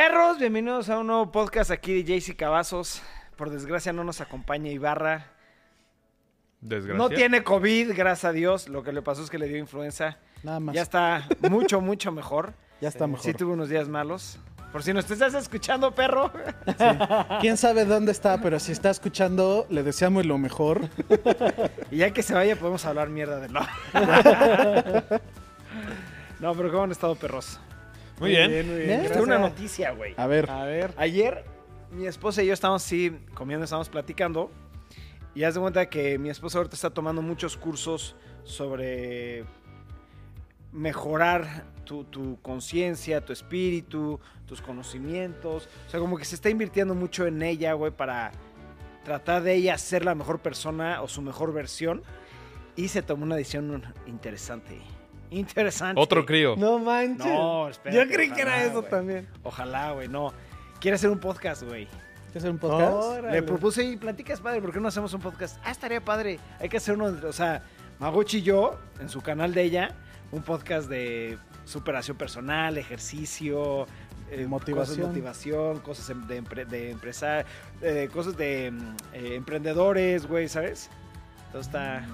Perros, bienvenidos a un nuevo podcast aquí de JC Cavazos. Por desgracia no nos acompaña Ibarra. Desgracia. No tiene COVID, gracias a Dios. Lo que le pasó es que le dio influenza. Nada más. Ya está mucho, mucho mejor. Ya está mejor. Sí tuvo unos días malos. Por si nos estás escuchando, perro. Quién sabe dónde está, pero si está escuchando, le deseamos lo mejor. Y ya que se vaya podemos hablar mierda de no. no, pero ¿cómo han estado perros? Muy bien. muy Bien, Tengo gracias. una noticia, güey. A ver, A ver, ayer mi esposa y yo estábamos así comiendo, estábamos platicando. Y haz de cuenta que mi esposa ahorita está tomando muchos cursos sobre mejorar tu, tu conciencia, tu espíritu, tus conocimientos. O sea, como que se está invirtiendo mucho en ella, güey, para tratar de ella ser la mejor persona o su mejor versión. Y se tomó una decisión interesante. Interesante. Otro crío. No manches. No, espérate, Yo creí que era eso también. Ojalá, güey, no. Quiere hacer un podcast, güey. ¿quieres hacer un podcast? Órale. Le propuse y platicas, padre, ¿por qué no hacemos un podcast? Ah, estaría padre. Hay que hacer uno, o sea, Magochi y yo, en su canal de ella, un podcast de superación personal, ejercicio, eh, Motivación. cosas de motivación, cosas em- de, empre- de empresar, eh, cosas de mm, eh, emprendedores, güey, ¿sabes? Entonces está...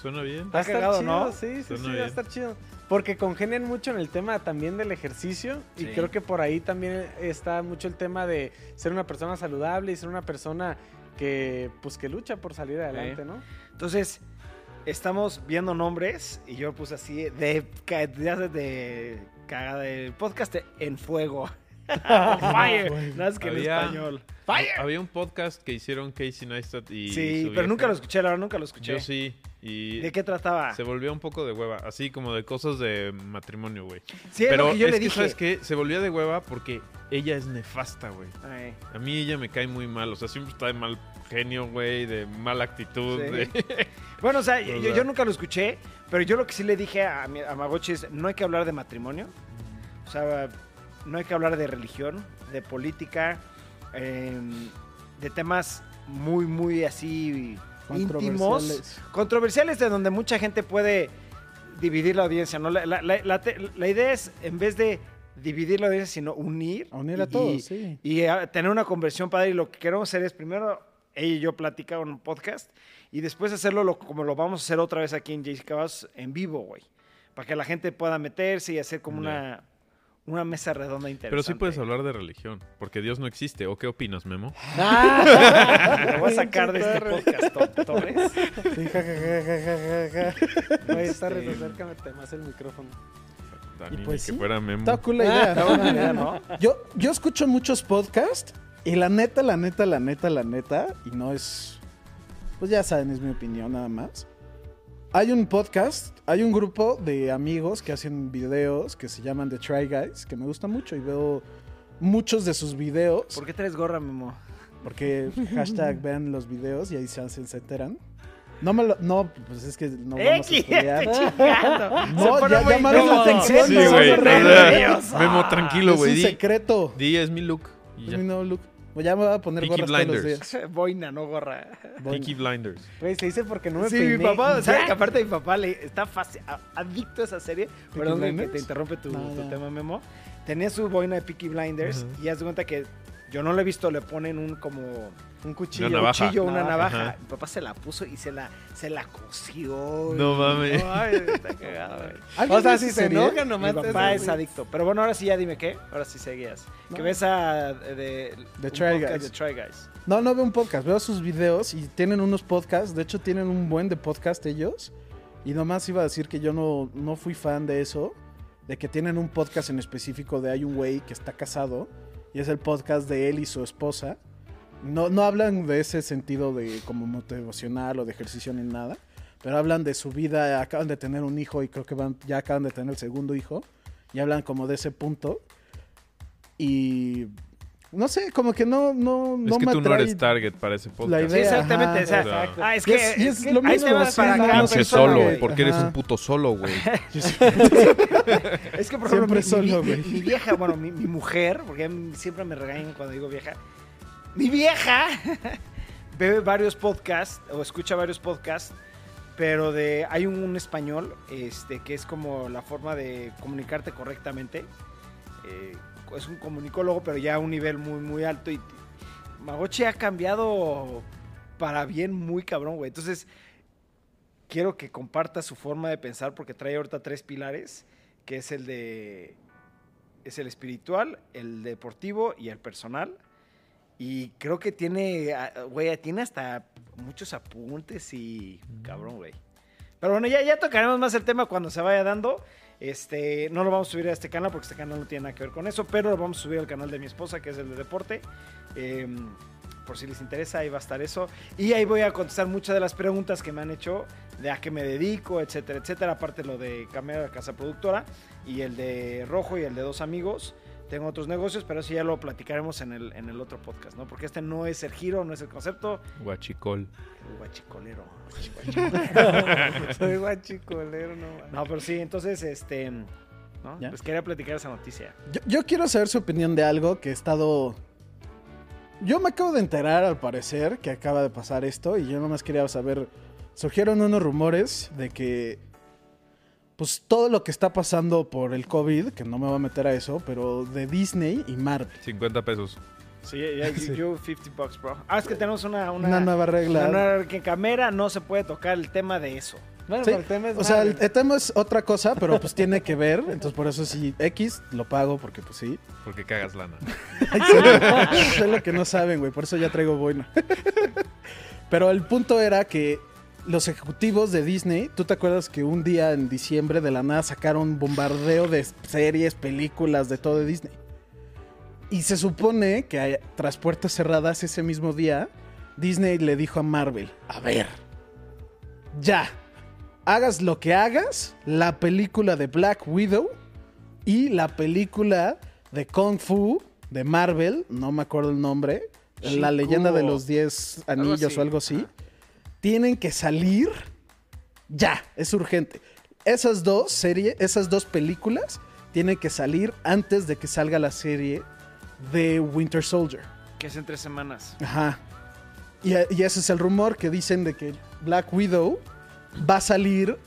Suena bien. Va a estar cagado, chido, ¿no? sí, sí, Suena sí, va bien. a estar chido. Porque congenian mucho en el tema también del ejercicio y creo que por ahí también está mucho el tema de ser una persona saludable y ser una persona que pues que lucha por salir adelante, ¿no? Entonces, estamos viendo nombres y yo puse así de, de, de cagada de podcast en fuego. Fire. Nada más que en Había- español. Había un podcast que hicieron Casey Neistat y. Sí, pero vieja. nunca lo escuché, la verdad nunca lo escuché. Yo sí. Y ¿De qué trataba? se volvió un poco de hueva. Así como de cosas de matrimonio, güey. Sí, es Pero lo que yo es le que, dije. ¿sabes qué? Se volvió de hueva porque ella es nefasta, güey. A mí ella me cae muy mal. O sea, siempre está de mal genio, güey, de mala actitud. Sí. de- Bueno, o sea, O yo, nunca lo escuché, pero yo lo que sí le dije a, mi- a Magochi es, no hay que hablar de matrimonio, o sea, no hay que hablar de religión, de política, em, de temas muy, muy así íntimos, Controversiales. controversiales, de donde mucha gente puede dividir la audiencia, ¿no? La, la- la- idea es, en vez de dividir la audiencia, sino unir. Unir a y- todos, sí. y eh, tener una conversión padre. Y lo que queremos hacer es primero ella y yo platicar en un podcast y después hacerlo lo- como lo vamos a hacer otra vez aquí en JC Cavazos en vivo, güey. Para que la gente pueda meterse y hacer como una, una mesa redonda interesante. Pero sí puedes hablar de religión. Porque Dios no existe. ¿O qué opinas, Memo? Te voy a sacar de este podcast, To- Torres. Ja. Güey, está Este- acércame más el micrófono. Dani, pues que sí. fuera Memo. Está cool la idea. Está buena idea, ¿no? Yo, yo escucho muchos podcasts y la neta, la neta, la neta, la neta, y no es. Pues ya saben, es mi opinión nada más. Hay un podcast, hay un grupo de amigos que hacen videos que se llaman The Try Guys, que me gusta mucho y veo muchos de sus videos. ¿Por qué traes gorra, Memo? Porque hashtag vean los videos y ahí se, hacen, se enteran. No me lo. No, pues es que no vamos a spoilear. chingando! No, ya llamaron la atención, Sí, no, güey. Memo, tranquilo, es güey. un Di, secreto. di, es mi look. Es mi nuevo look. Pues ya me voy a poner Peaky gorras todos los Blinders. días. Boina, no gorra. Peaky Blinders. Güey, se dice porque no me Sí, mi papá, ¿sabes Ya. que aparte mi papá le está fácil, adicto a esa serie? Perdón que Blinders? te interrumpe tu, No, tu ya. tema, Memo. Tenía su boina de Peaky Blinders y haz de cuenta que yo no lo he visto, le ponen un como Un cuchillo. Una navaja. cuchillo, una Navaja. Mi papá se la puso y se la, se la cosió. No y- mames. Ay, está cagado, güey. ¿alguien O sea, si se enoja Mi nomás. papá es adicto. Pero bueno, ahora sí ya dime qué. Ahora sí seguías. Que No. ves a eh, de, The un Try podcast Guys. de Try Guys. No, no veo un podcast, veo sus videos y tienen unos podcasts. De hecho, tienen un buen de podcast ellos. Y nomás iba a decir que yo no, no fui fan de eso. De que tienen un podcast en específico de hay un güey que está casado. Y es el podcast de él y su esposa. No, no hablan de ese sentido de como motivacional o de ejercicio ni nada. Pero hablan de su vida. Acaban de tener un hijo y creo que van, ya acaban de tener el segundo hijo. Y hablan como de ese punto. Y no sé, como que no, no, Es no que me tú no atrae eres target para ese la podcast. Sí, idea. exactamente. ajá. o sea, Exacto. ah, es que, es- y es que lo hay mismo, temas sí, para nada cada más Pinche es persona, solo, güey. porque eres Ajá. un puto solo, güey. Es que, por ejemplo, mi, solo, mi- güey. mi vieja, bueno, mi, mi mujer, porque a mí siempre me regañan cuando digo vieja. Mi vieja ve varios podcasts o escucha varios podcasts, pero de hay un, un español este, que es como la forma de comunicarte correctamente. eh, es un comunicólogo, pero ya a un nivel muy, muy alto. Y Magochi ha cambiado para bien muy cabrón, güey. Entonces, quiero que comparta su forma de pensar porque trae ahorita tres pilares, que es el de es el espiritual, el deportivo y el personal. Y creo que tiene, ah, güey, tiene hasta muchos apuntes y cabrón, güey. Pero bueno, ya, ya tocaremos más el tema cuando se vaya dando. Este, no lo vamos a subir a este canal porque este canal no tiene nada que ver con eso, pero lo vamos a subir al canal de mi esposa, que es el de deporte. Em, por si les interesa, ahí va a estar eso. Y ahí voy a contestar muchas de las preguntas que me han hecho de a qué me dedico, etcétera, etcétera. Aparte lo de cambiar la casa productora y el de Rojo y el de Dos Amigos. Tengo otros negocios, pero eso ya lo platicaremos en el, en el otro podcast, ¿no? Porque este no es el giro, no es el concepto. Guachicol. El guachicolero. Soy guachicolero, no. No, pero sí, entonces, este... ¿no? ¿Ya? Les quería platicar esa noticia. Yo, yo quiero saber su opinión de algo que he estado. Yo me acabo de enterar, al parecer, que acaba de pasar esto. Y yo nomás quería saber. Surgieron unos rumores de que. Pues todo lo que está pasando por el COVID, que no me voy a meter a eso, pero de Disney y Marvel. 50 pesos. Sí, Sí. you 50 bucks, bro. Ah, es que tenemos una... Una, Una nueva regla. una nueva regla que en cámara no se puede tocar el tema de eso. Bueno, Sí, el tema es O sea, el, el tema es otra cosa, pero pues tiene que ver. Entonces por eso sí, X lo pago, porque pues sí. Porque cagas lana. es lo que no saben, güey. Por eso ya traigo boina. Pero el punto era que los ejecutivos de Disney, ¿tú te acuerdas que un día en diciembre de la nada sacaron un bombardeo de series, películas, de todo de Disney? Y se supone que tras puertas cerradas ese mismo día, Disney le dijo a Marvel, a ver, ya, hagas lo que hagas, la película de Black Widow y la película de Kung Fu de Marvel, no me acuerdo el nombre, la leyenda de los 10 Algo anillos así. o algo así, tienen que salir ya, es urgente. Esas dos series, esas dos películas tienen que salir antes de que salga la serie de Winter Soldier. Que es en tres semanas. Ajá. Y, y ese es el rumor que dicen de que Black Widow va a salir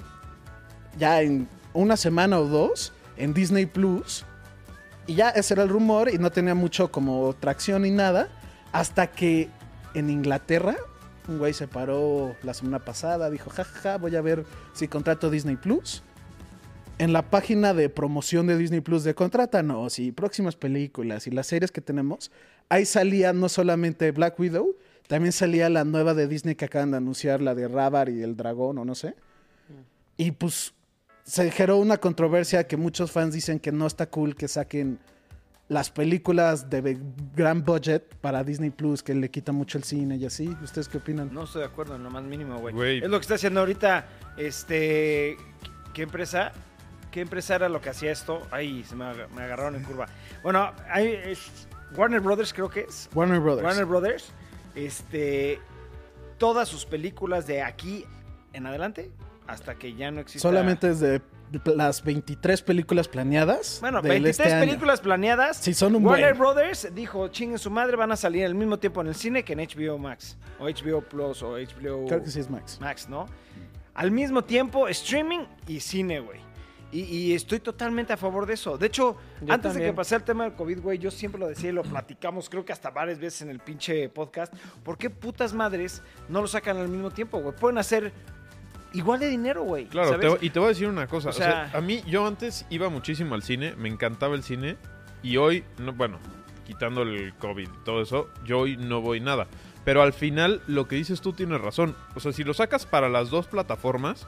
ya en una semana o dos en Disney Plus. Y ya ese era el rumor y no tenía mucho como tracción ni nada. Hasta que en Inglaterra un güey se paró la semana pasada, dijo, jajaja, voy a ver si contrato Disney Plus. En la página de promoción de Disney Plus de contrátanos y próximas películas y las series que tenemos, ahí salía no solamente Black Widow, también salía la nueva de Disney que acaban de anunciar, la de Rabar y el dragón o no sé. Y pues se generó una controversia que muchos fans dicen que no está cool que saquen las películas de gran budget para Disney Plus, que le quita mucho el cine y así. ¿Ustedes qué opinan? No estoy de acuerdo en lo más mínimo, güey. Güey. Es lo que está haciendo ahorita, este... ¿Qué empresa? ¿Qué empresa era lo que hacía esto? Ay, se me, ag- me agarraron en curva. Bueno, hay, es Warner Brothers creo que es. Warner Brothers. Warner Brothers, este, todas sus películas de aquí en adelante, hasta que ya no exista... Solamente es de las 23 películas planeadas. Bueno, del 23 este año. películas planeadas. Sí, son un Warner buen. Brothers dijo, chinguen su madre, van a salir al mismo tiempo en el cine que en HBO Max. O HBO Plus o HBO Creo que sí es Max. Max, ¿no? Al mismo tiempo, streaming y cine, güey. Y, y estoy totalmente a favor de eso. De hecho, Yo antes de que pasara el tema del COVID, güey, yo siempre lo decía y lo platicamos, creo que hasta varias veces en el pinche podcast. ¿Por qué putas madres no lo sacan al mismo tiempo, güey? Pueden hacer igual de dinero, güey. Claro, ¿sabes? te- y te voy a decir una cosa. O sea- a mí, yo antes iba muchísimo al cine, me encantaba el cine. Y hoy, no, bueno, quitando el COVID y todo eso, yo hoy no voy nada. Pero al final, lo que dices tú tienes razón. O sea, si lo sacas para las dos plataformas,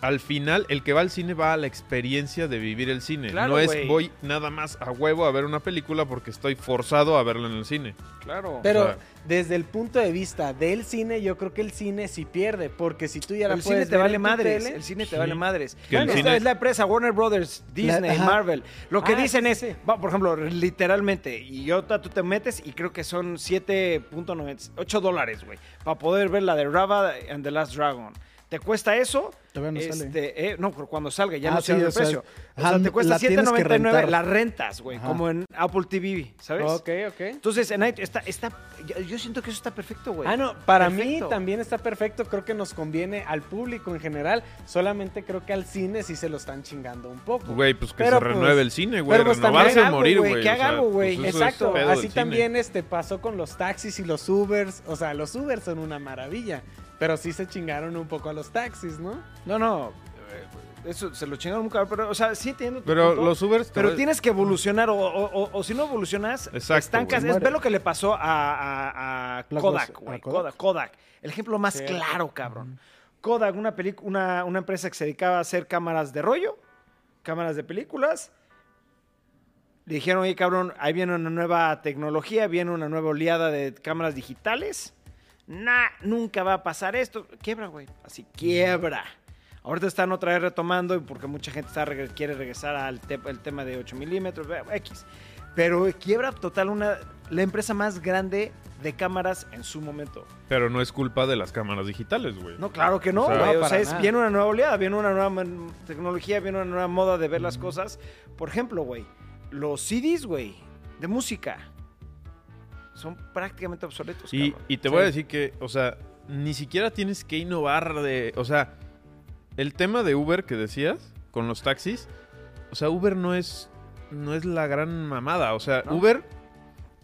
al final el que va al cine va a la experiencia de vivir el cine. Claro, no es voy nada más a huevo a ver una película porque estoy forzado a verla en el cine. Claro. Pero O sea- desde el punto de vista del cine, yo creo que el cine sí pierde, porque si tú ya la el cine puedes te ver vale madres. tele- El cine te Sí. vale madres. Cine- esta es la empresa Warner Brothers, Disney. Marvel. Lo que Ah, dicen es, va, por ejemplo, literalmente, y yo tú te metes y creo que son 7.98 dólares, güey, para poder ver la de Rava and the Last Dragon. Te cuesta eso Todavía no sale. Este, eh, no, pero cuando salga, ya Ah, no sí, el o sea, precio. O sea, te cuesta la tienes que 7.99, rentar. la rentas, güey, como en Apple TV, ¿sabes? Ok, ok. Entonces, en está, está, yo- siento que eso está perfecto, güey. Ah, no, para mí Perfecto. también está perfecto. Creo que nos conviene al público en general. Solamente creo que al cine sí se lo están chingando un poco. Güey, pues que Pero, se pues, renueve el cine, güey. pero, pues, Renovarse algo, morir, güey, que haga algo, güey. pues Exacto, así cine. también este pasó con los taxis y los Ubers. O sea, los Ubers son una maravilla. Pero sí se chingaron un poco a los taxis, ¿no? No, no, eh, eso se lo chingaron muy cabrón, pero, o sea, sí entiendo tu Pero punto, los Ubers... Pero tienes que evolucionar, o, o- o- o si no evolucionas, Exacto, estancas. güey. Es ver lo que le pasó a, a- a Blockbuster, Kodak, güey. ¿a Kodak? Kodak? Kodak. El ejemplo más Sí. claro, cabrón. Kodak, una, una, una empresa que se dedicaba a hacer cámaras de rollo, cámaras de películas. Le dijeron, oye, cabrón, ahí viene una nueva tecnología, viene una nueva oleada de cámaras digitales. Nah, nunca va a pasar esto. Quiebra, güey. Así, quiebra. Ahorita están otra vez retomando porque mucha gente está, quiere regresar al te- el tema de 8 milímetros, X. Pero quiebra total una, la empresa más grande de cámaras en su momento. Pero no es culpa de las cámaras digitales, güey. No, claro que no, O sea, güey. O sea, es- viene una nueva oleada, viene una nueva tecnología, viene una nueva moda de ver las cosas. Por ejemplo, güey, los CDs, güey, de música, son prácticamente obsoletos, Y, te voy a decir que, o sea, ni siquiera tienes que innovar de... O sea, el tema de Uber que decías, con los taxis, o sea, Uber no es, no es la gran mamada. O sea, ¿No? Uber,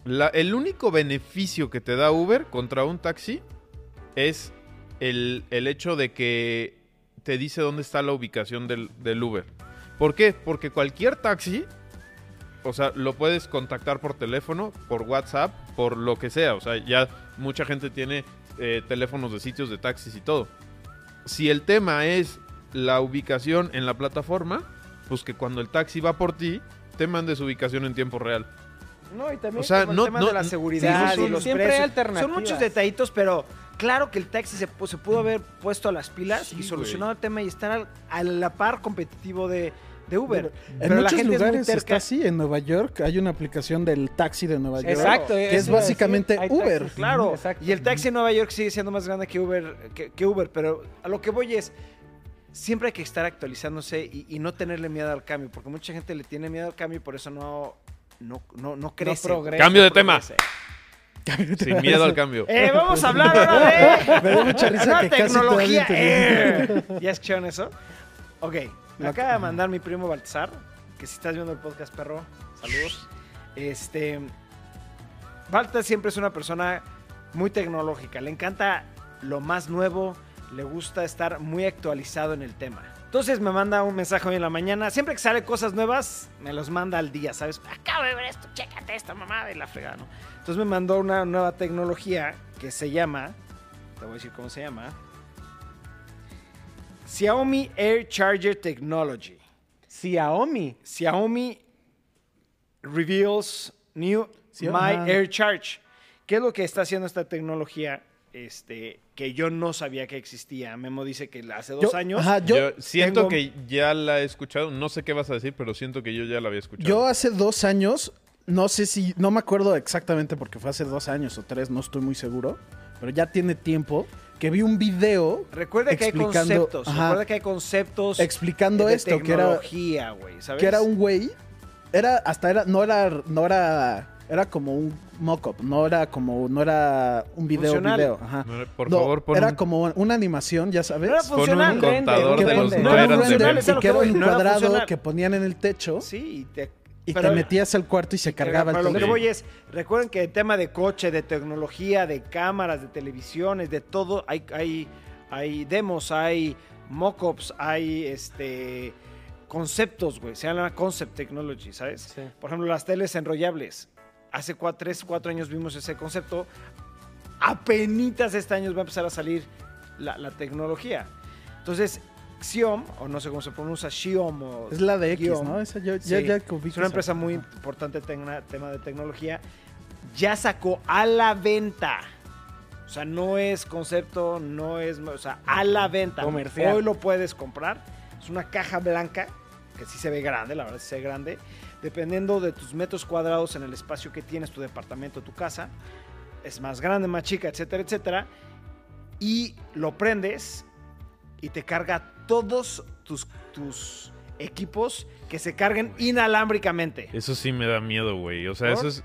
la- el único beneficio que te da Uber contra un taxi es el, el hecho de que te dice dónde está la ubicación del, del Uber. ¿Por qué? Porque cualquier taxi, o sea, lo puedes contactar por teléfono, por WhatsApp, por lo que sea. O sea, ya mucha gente tiene eh, teléfonos de sitios de taxis y todo. Si el tema es la ubicación en la plataforma, pues que cuando el taxi va por ti, te mande su ubicación en tiempo real. No, y también O sea, como el no- tema no- de la seguridad sí, y los siempre hay precios. alternativas. Son muchos detallitos, pero claro que el taxi se, pu- se pudo haber puesto a las pilas Sí, y solucionado el tema y estar al- a la par competitivo de, de Uber. En Pero la muchos gente es muy lugares terca. está así. En Nueva York hay una aplicación del taxi de Nueva York. Exacto. que es básicamente hay Uber. taxis. Claro, Exacto. y el taxi en Nueva York sigue siendo más grande que Uber, que, que Uber, pero a lo que voy es, siempre hay que estar actualizándose y, y no tenerle miedo al cambio, porque mucha gente le tiene miedo al cambio y por eso no, no, no, no crece. progresa. Cambio de no tema. Sin miedo al cambio. Eh, vamos a hablar ahora de Me dio mucha risa que casi tecnología. entendí. Eh. ¿Ya escucharon eso? Ok, me acaba de mandar mi primo Baltasar, que si estás viendo el podcast, perro, saludos. Este, Baltasar siempre es una persona muy tecnológica, le encanta lo más nuevo, le gusta estar muy actualizado en el tema. Entonces me manda un mensaje hoy en la mañana, siempre que sale cosas nuevas, me los manda al día, ¿sabes? Acabo de ver esto, chécate esta mamada y la fregada, ¿no? Entonces me mandó una nueva tecnología que se llama, te voy a decir cómo se llama, Xiaomi Air Charger Technology. Xiaomi. Xiaomi reveals new Sí, My ajá. Air Charge. ¿Qué es lo que está haciendo esta tecnología? Este, que yo no sabía que existía. Memo dice que hace dos Yo- años. ajá, yo, Yo, siento tengo- que ya la he escuchado. No sé qué vas a decir, pero siento que yo ya la había escuchado. yo hace dos años, no sé si, no me acuerdo exactamente porque fue hace dos años o tres, no estoy muy seguro, pero ya tiene tiempo que vi un video Recuerda que hay conceptos. ajá. Recuerda que hay conceptos explicando de esto, que era, que era un güey, era, hasta era, no era, no era, era como un mock-up, no era como, no era un video, Funcional. video, ajá. No, Por No, favor, pon era un- como una animación, ya sabes. No era Pon funcional. un contador de los no no era eran un de render, que era un no era cuadrado que ponían en el techo Sí, y te, y pero- te metías al cuarto y se cargaba el Pero lo que teléfono. voy es, recuerden que el tema de coche, de tecnología, de cámaras, de televisiones, de todo, hay, hay, hay demos, hay mockups, hay este conceptos, güey. Se llama concept technology, ¿sabes? Sí. Por ejemplo, las teles enrollables. Hace 3, 4 años vimos ese concepto. Apenitas este año va a empezar a salir la, la tecnología. Entonces, Xiom, o no sé cómo se pronuncia, Xiom o Es la de X, Guión. ¿no? Esa yo, Sí. ya, Es una esa. empresa muy importante en tema de tecnología. Ya sacó a la venta. O sea, no es concepto, no es, o sea, a la venta. Comercial. Hoy lo puedes comprar. Es una caja blanca, que sí se ve grande, la verdad sí se ve grande. Dependiendo de tus metros cuadrados en el espacio que tienes, tu departamento, tu casa, es más grande, más chica, etcétera, etcétera. Y lo prendes y te carga todos tus, tus equipos que se carguen inalámbricamente. Eso sí me da miedo, güey. O sea, ¿Por? eso es,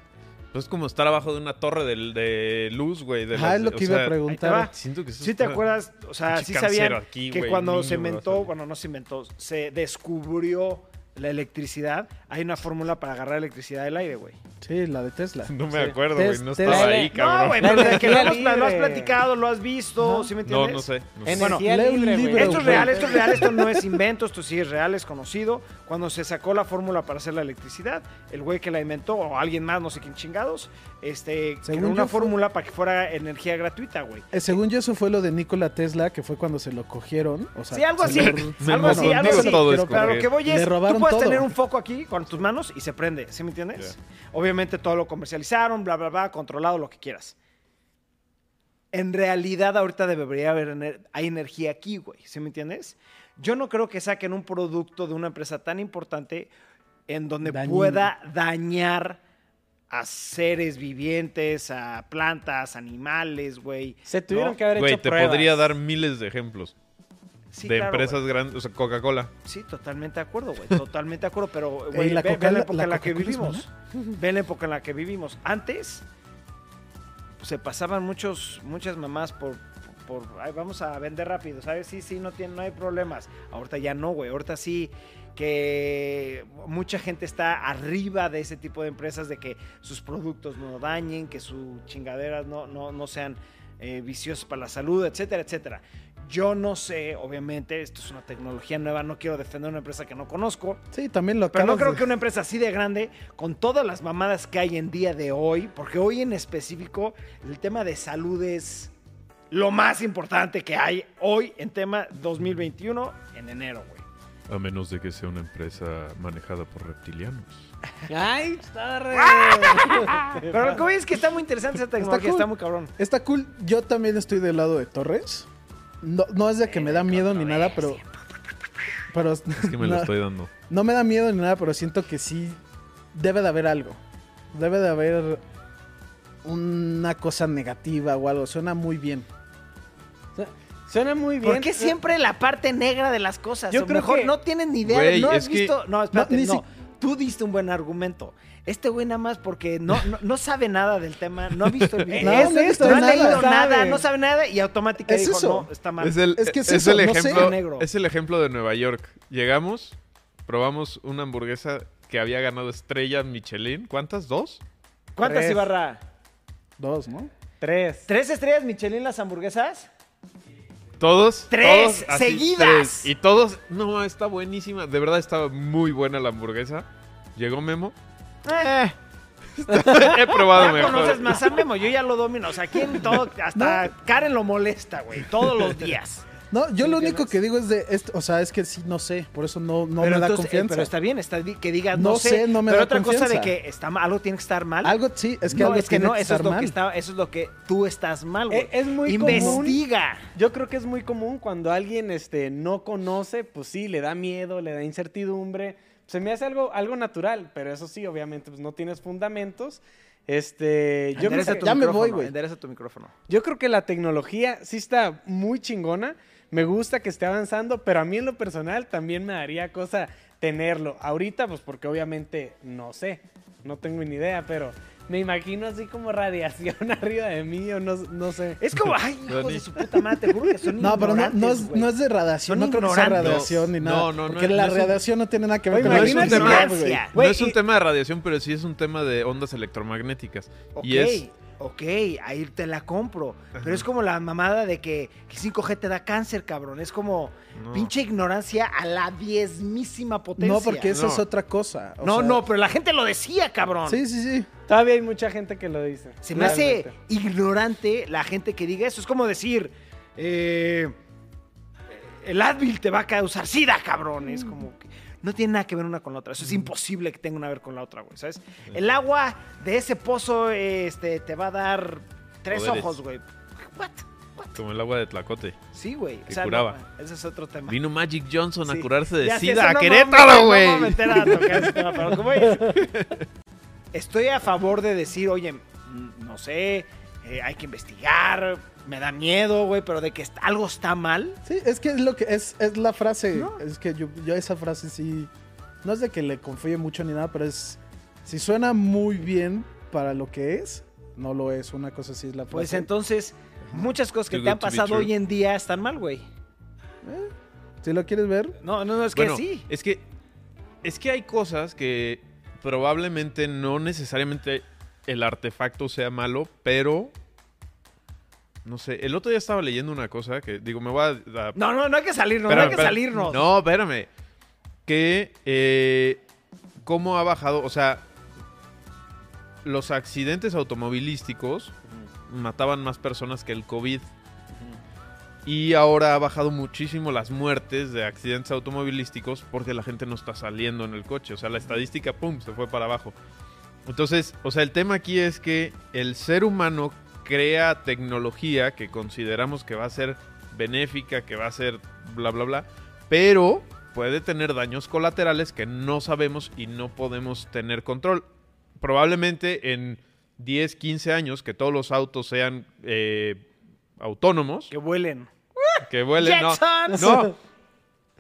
pues es como estar abajo de una torre de, de luz, güey. de las- es lo que iba sea, a preguntar. Siento que eso ¿Sí te acuerdas? O sea, sí sabían aquí, que cuando niño se inventó, bueno, no se inventó, se descubrió la electricidad, hay una fórmula para agarrar electricidad del aire, güey. Sí, la de Tesla. No me Sí. acuerdo, güey. No Tesla. estaba ahí, No, cabrón. No, güey, pero de que lo, energía hemos- lo has libre. platicado, lo has visto, No. ¿sí me no, entiendes? no sé. no sé. Energía lee un libre, libro, Esto es real, esto es real, esto no es invento, esto sí es real, es conocido. Cuando se sacó la fórmula para hacer la electricidad, el güey que la inventó, o alguien más, no sé quién chingados, este, Según creó una fue- fórmula para que fuera energía gratuita, güey. Eh, según yo, eso fue lo de Nikola Tesla, que fue cuando se lo cogieron. O sea, Sí, algo así, lo- algo así, bueno, algo así. pero- lo que voy es, tú robaron puedes todo. tener un foco aquí con tus manos y se prende, ¿sí me entiendes? Obviamente todo lo comercializaron, bla, bla, bla, controlado, lo que quieras. En realidad ahorita debería haber ener- hay energía aquí, güey, ¿sí me entiendes? Yo no creo que saquen un producto de una empresa tan importante en donde Dañino. pueda dañar a seres vivientes, a plantas, animales, güey. Se tuvieron ¿no? que haber Güey, hecho te pruebas. podría dar miles de ejemplos Sí, de claro, empresas grandes, o sea, Coca-Cola. Sí, totalmente de acuerdo, güey. Totalmente de acuerdo. Pero, güey, Ey, la ve, la época la en la que vivimos. Ve la época en la que vivimos. Antes se pasaban muchos, muchas mamás por, por, "Ay, vamos a vender rápido, ¿sabes? Sí, sí, no, tiene, no hay problemas. Ahorita ya no, güey. Ahorita sí que mucha gente está arriba de ese tipo de empresas, de que sus productos no dañen, que sus chingaderas no, no, no sean eh, viciosos para la salud, etcétera, etcétera. Yo no sé, obviamente, esto es una tecnología nueva, no quiero defender una empresa que no conozco, Sí, también lo pero no creo de- que una empresa así de grande, con todas las mamadas que hay en día de hoy, porque hoy en específico el tema de salud es lo más importante que hay hoy en tema 2021 en enero, güey. A menos de que sea una empresa manejada por reptilianos. ¡Ay, torre! Pero lo que voy es que está muy interesante esa tecnología, está, cool. muy cabrón. Está cool. Yo también estoy del lado de Torres. No, no es de que me da miedo ni nada, pero. Pero. Es que me lo no, estoy dando. no me da miedo ni nada, pero siento que sí. Debe de haber algo. Debe de haber una cosa negativa o algo. Suena muy bien. Suena muy bien. ¿Por qué siempre la parte negra de las cosas? Yo o creo mejor que- no tienen ni idea. No has que- visto. No, espérate, ni no. si- Tú diste un buen argumento. Este güey nada más porque no, no, no sabe nada del tema, no ha visto el video. No, Es no esto, ha nada. leído nada, Sabe. no sabe nada y automáticamente Es dijo, eso. no, está mal. Es el, Es que es es eso, el no sé. ejemplo, Negro. es el ejemplo de Nueva York. Llegamos, probamos una hamburguesa que había ganado estrella Michelin. ¿Cuántas? ¿Dos? ¿Cuántas Tres. Ibarra? Dos, ¿no? Tres. ¿Tres estrellas Michelin las hamburguesas? Todos. Tres, todos así, seguidas. tres. Y todos. No, está buenísima. De verdad estaba muy buena la hamburguesa. Llegó Memo. Eh, He probado ya mejor. conoces más a Memo, yo ya lo domino. O sea, ¿quién todo? Hasta Karen lo molesta, güey, todos los días. No, yo ¿Sí lo único que digo es de. esto, o sea, es que sí, no sé. Por eso no, no pero me da eh, confianza. pero está bien, está que digas, no, No sé, sé, no me pero da otra cosa de que está mal, algo tiene que estar mal. Algo, sí, es que no, algo es que tiene no, que eso es lo mal. que está, eso es lo que tú estás mal, güey. Eh, es muy común. Investiga. Yo creo que es muy común cuando alguien este, no conoce, pues sí, le da miedo, le da incertidumbre. Se me hace algo, algo natural, pero eso sí, obviamente, pues no tienes fundamentos. Este, yo, creo que, Ya me voy, güey. Endereza tu micrófono. yo creo que la tecnología sí está muy chingona. Me gusta que esté avanzando, pero a mí en lo personal también me daría cosa tenerlo. Ahorita, pues porque obviamente no sé, no tengo ni idea, pero me imagino así como radiación arriba de mí o no, no sé. Es como, ay, hijos de su puta madre, te juro que son No, pero no, no, es, no es de radiación. Son no creo que sea radiación ni No, nada. no, no, porque no la es un- radiación no tiene nada que ver Oye, con la no es un electricidad, tema- güey. Ignorancia. No es un y- tema de radiación, pero sí es un tema de ondas electromagnéticas. Ok, Y es. Ok, ahí te la compro. Pero es como la mamada de que, que 5G te da cáncer, cabrón. Es como No. pinche ignorancia a la diezmísima potencia. No, porque eso No. es otra cosa. o No, sea- no, pero la gente lo decía, cabrón. Sí, sí, sí. Todavía hay mucha gente que lo dice. Se me hace ignorante la gente que diga eso. Es como decir, eh, el Advil te va a causar sida, cabrón. Es como que no tiene nada que ver una con la otra. Eso es imposible que tenga una que ver con la otra, güey, ¿sabes? El agua de ese pozo este, te va a dar tres Poderes. ojos, güey. What? Como el agua de Tlacote. Sí, güey. Que curaba. ese es otro tema. Vino Magic Johnson Sí. a curarse de Ya sida a Querétaro, güey. No me voy a meter a tocar ese tema, pero como es- Estoy a favor de decir, oye, mm, no sé, eh, hay que investigar, me da miedo, güey, pero de que algo está mal. Sí, es que es lo que es, es la frase. No. Es que yo, yo esa frase sí. No es de que le confíe mucho ni nada, pero es. Si suena muy bien para lo que es, no lo es. Una cosa así es la frase. Pues entonces, muchas cosas que te han pasado hoy en día están mal, güey. Si lo quieres ver, No, no, no, es Bueno, que sí. Es que, es que hay cosas que probablemente no necesariamente el artefacto sea malo, pero. No sé, el otro día estaba leyendo una cosa que digo, me voy a. a- No, no, no hay que salirnos, Espérame, no hay que espérame. salirnos. No, espérame. Que. Eh, ¿Cómo ha bajado? O sea. Los accidentes automovilísticos mataban más personas que el COVID. Y ahora ha bajado muchísimo las muertes de accidentes automovilísticos porque la gente no está saliendo en el coche. O sea, la estadística, ¡pum!, se fue para abajo. Entonces, o sea, el tema aquí es que el ser humano crea tecnología que consideramos que va a ser benéfica, que va a ser bla, bla, bla, pero puede tener daños colaterales que no sabemos y no podemos tener control. Probablemente en 10, 15 años que todos los autos sean eh, autónomos, Que vuelen. que vuelen, no,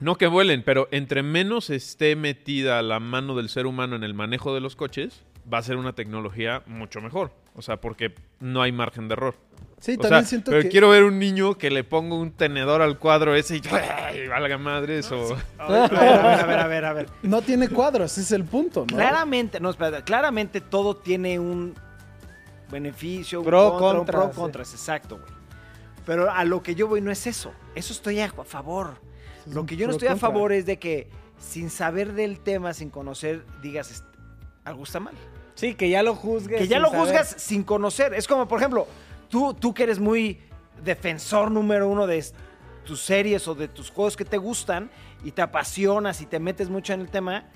no que vuelen, pero entre menos esté metida la mano del ser humano en el manejo de los coches, va a ser una tecnología mucho mejor. O sea, porque no hay margen de error. sí, O también sea, siento pero que. quiero ver un niño que le ponga un tenedor al cuadro ese y, ¡ay, valga madre eso. A ver, a ver, a ver, a ver, a ver. No tiene cuadros, ese es el punto, ¿no? Claramente, no, espérate, claramente todo tiene un beneficio, un Pro, contra, un contra, pro, sí. contras, exacto, güey. Pero a lo que yo voy no es eso. Eso estoy a favor. Es Lo que yo no pro estoy a contra. favor es de que sin saber del tema, sin conocer, digas "Est- algo está mal. Sí, que ya lo juzgues. Que ya lo saber. juzgas sin conocer. Es como, por ejemplo, tú, tú que eres muy defensor número uno de tus series o de tus juegos que te gustan y te apasionas y te metes mucho en el tema.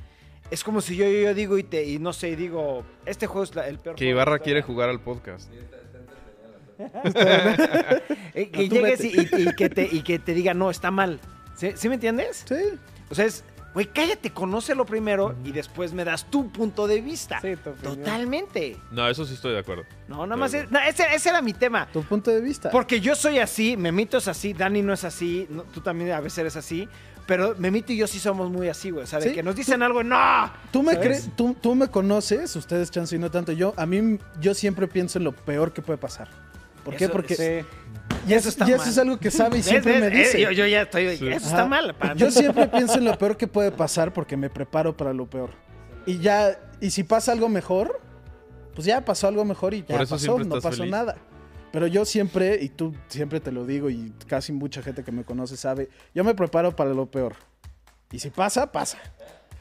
Es como si yo, yo, yo digo y te y no sé, digo, este juego es la- el peor Que Ibarra quiere jugar al podcast. Que llegues vete. y, y- y que te, y que te diga, no, está mal. ¿Sí, ¿Sí me entiendes? Sí. O sea, es, güey, cállate, conócelo primero y después me das tu punto de vista. Sí, tu opinión. Totalmente. No, eso sí estoy de acuerdo. No, nada más. es- no, ese, ese era mi tema. Tu punto de vista. Porque yo soy así, Memito es así, Dani no es así, no- tú también a veces eres así, pero Memito y yo sí somos muy así, güey. O sea, de Sí, que nos dicen algo, ¡no! Tú me, crees, tú, tú me conoces, ustedes chance y no tanto yo. A mí, yo siempre pienso en lo peor que puede pasar. ¿Por qué? Porque Sí. Y eso está y eso mal. es algo que sabe y ¿Ves, siempre ves? me dice. Eh, yo, yo ya estoy, Sí. eso Ajá. está mal para mí. Yo siempre pienso en lo peor que puede pasar porque me preparo para lo peor. Y ya, y si pasa algo mejor, pues ya pasó algo mejor y ya pasó, no pasó feliz. nada. Pero yo siempre, y tú siempre te lo digo, y casi mucha gente que me conoce sabe, yo me preparo para lo peor. Y si pasa, pasa.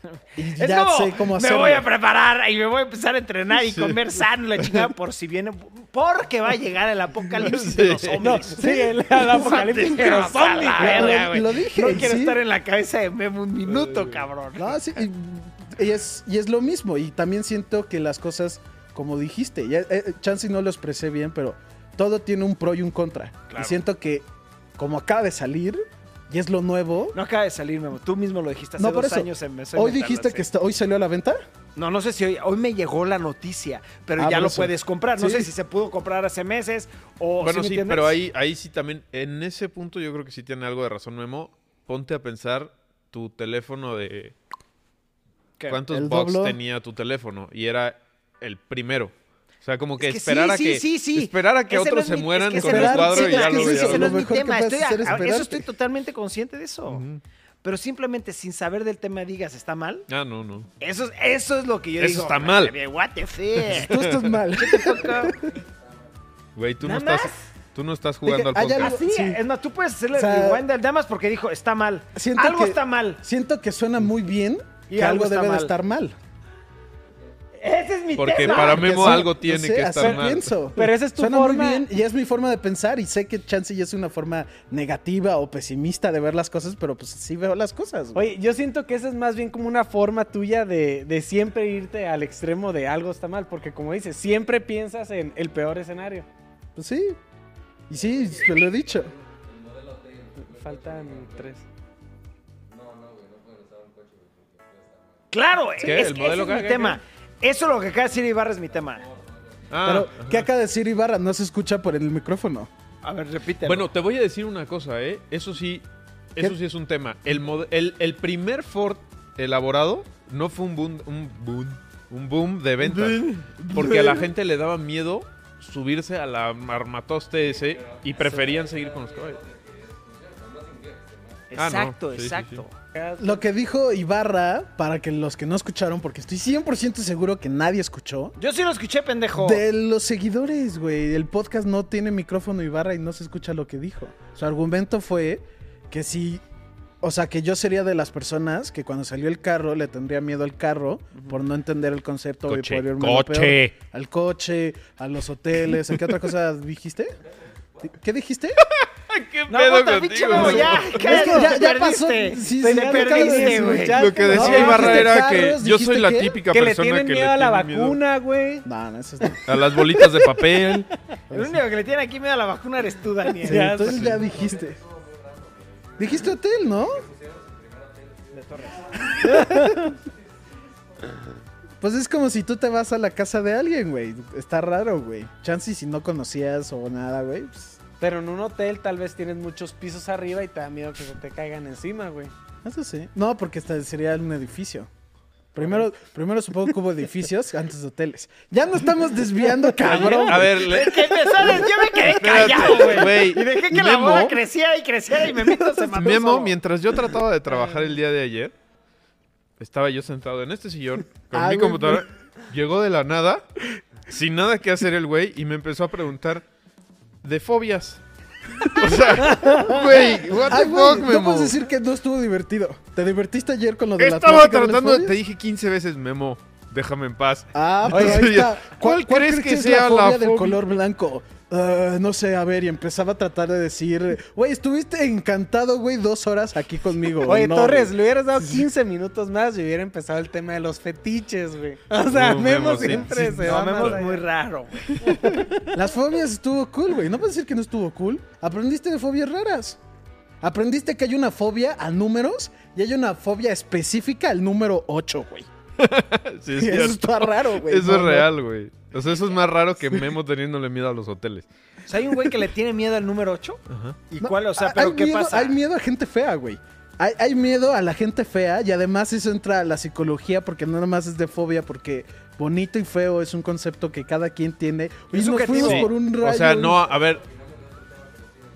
Y Es ya como, sé cómo me hacerlo. voy a preparar y me voy a empezar a entrenar y Sí. comer sano la chingada por si viene, porque va a llegar el apocalipsis de Sí. los No, zombies. sí, el, el apocalipsis de los zombies. Lo- dije, No quiero sí. estar en la cabeza de Memo un minuto, cabrón. No, sí, y, y es, y es lo mismo. Y también siento que las cosas, como dijiste, ya, eh, y no lo expresé bien, pero todo tiene un pro y un contra. Claro. Y siento que, como acaba de salir, y es lo nuevo. No acaba de salir, Memo. Tú mismo lo dijiste hace No, por dos eso. años en Hoy dijiste así. que está- hoy salió a la venta. No, no sé si hoy, hoy me llegó la noticia, pero Ah, ya lo eso. puedes comprar. No Sí. sé si se pudo comprar hace meses o... bueno, sí, pero ahí, ahí sí también, en ese punto yo creo que sí tiene algo de razón, Memo. Ponte a pensar tu teléfono de... ¿Qué? ¿Cuántos doblo. tenía tu teléfono? Y era el primero. O sea, como que, Es que esperar sí, a sí, que sí, sí. esperar a que Ese no otros se mi- mueran es que con el cuadro sí, y ya lo ese no es Lo mi mejor que tema. Estoy, a- eso estoy totalmente consciente de eso. Pero simplemente sin saber del tema digas, ¿está mal? Ah, no, no. Eso, es- eso es lo que yo Eso digo. está mal. What the fuck? Tú estás mal. Güey, tú no estás... Tú no estás jugando al podcast. algo- Así, Sí. es más, tú puedes hacerle O sea, rewind al damas porque dijo, está mal. Siento Algo que- está mal. Siento que suena muy bien Y que algo debe mal. de estar mal. Ese es mi Porque tema. para Porque Memo sí, algo tiene sé, que estar mal. pienso. Pero esa es tu Suena forma. muy bien y es mi forma de pensar y sé que chance ya es una forma negativa o pesimista de ver las cosas, pero pues sí veo las cosas. güey. Oye, yo siento que esa es más bien como una forma tuya de, de siempre irte al extremo de algo está mal, porque como dices, siempre piensas en el peor escenario. Pues sí. Y sí, te lo he dicho. Faltan tres. Claro, ¿Qué? es, ¿El que modelo ese es mi tema. Eso es lo que acaba de decir Ibarra es mi tema. Ah, Pero, ajá. ¿qué acaba de decir Ibarra? No se escucha por el micrófono. A ver, repite. Bueno, te voy a decir una cosa, ¿eh? Eso sí, eso ¿Qué? sí es un tema. El, mod- el, el primer Ford elaborado no fue un boom, un boom, un boom de ventas. Porque a la gente le daba miedo subirse a la armatoste ese y preferían seguir con los caballos. Ah, no. exacto, Sí, sí, exacto. Lo que dijo Ibarra, para que los que no escucharon, porque estoy 100% seguro que nadie escuchó, Yo sí lo escuché, pendejo. de los seguidores, güey. El podcast no tiene micrófono Ibarra y no se escucha lo que dijo. Su argumento fue que si. O sea, que yo sería de las personas que cuando salió el carro le tendría miedo al carro por no entender el concepto güey, Coche, por irme a lo coche. peor. Al coche, a los hoteles. ¿A qué otra cosa dijiste? ¿Qué dijiste? ¿Qué No, pedo pinche contigo, ya. Es que ya- ya pasó. Sí, Te le ya perdiste, güey. Lo que decía No, Ibarra era carros, que yo soy la típica Que le persona que miedo a la tiene vacuna, güey. No, no, eso es. a las bolitas de papel. El único que le tiene aquí miedo a la vacuna eres tú, Daniel. Sí, entonces ya dijiste. Dijiste hotel, ¿no? Pues es como si tú te vas a la casa de alguien, güey. Está raro, güey. Chance si no conocías o nada, güey. pues, Pero en un hotel tal vez tienes muchos pisos arriba y te da miedo que se te caigan encima, güey. eso sí. No, porque esta sería un edificio. Primero, primero supongo que hubo edificios antes de hoteles. Ya no estamos desviando, cabrón. A ver, le- Que me sales, yo me quedé callado, güey. Y dejé que la Memo. bola creciera y creciera y Memito se mató Memo, solo. mientras yo trataba de trabajar el día de ayer, estaba yo sentado en este sillón con Ah, mi computadora. Llegó de la nada, sin nada que hacer el güey, y me empezó a preguntar de fobias. O sea, güey, what the Ay, güey, fuck, no Memo. puedes decir que no estuvo divertido. ¿Te divertiste ayer con lo de la Estaba plática de las tratando, fobias? te dije 15 veces, Memo, déjame en paz. Ah, pero ahí está. ¿cuál crees que es sea la fobia la del fobia? color blanco? Ah, no sé, a ver, y empezaba a tratar de decir, güey, estuviste encantado, güey, dos horas aquí conmigo. Oye, No, Torres, güey. le hubieras dado 15 minutos más y hubiera empezado el tema de los fetiches, güey. O sea, Uh, Memo, siempre sí. se No, va Memo es muy raro, güey. Las fobias estuvo cool, güey. No puedes decir que no estuvo cool. Aprendiste de fobias raras. Aprendiste que hay una fobia a números y hay una fobia específica al número 8, güey. Sí, es Y eso está raro, güey. Eso No, es no. real, güey. O sea, eso es más raro que Memo teniéndole miedo a los hoteles. O sea, hay un güey que le tiene miedo al número 8. Ajá. ¿Y No, cuál? O sea, ¿pero qué miedo- pasa? Hay miedo a gente fea, güey. Hay, hay miedo a la gente fea y además eso entra a la psicología porque no nada más es de fobia porque bonito y feo es un concepto que cada quien tiene. Y nos subjetivo. fuimos Sí. por un rayo. O sea, no, a ver,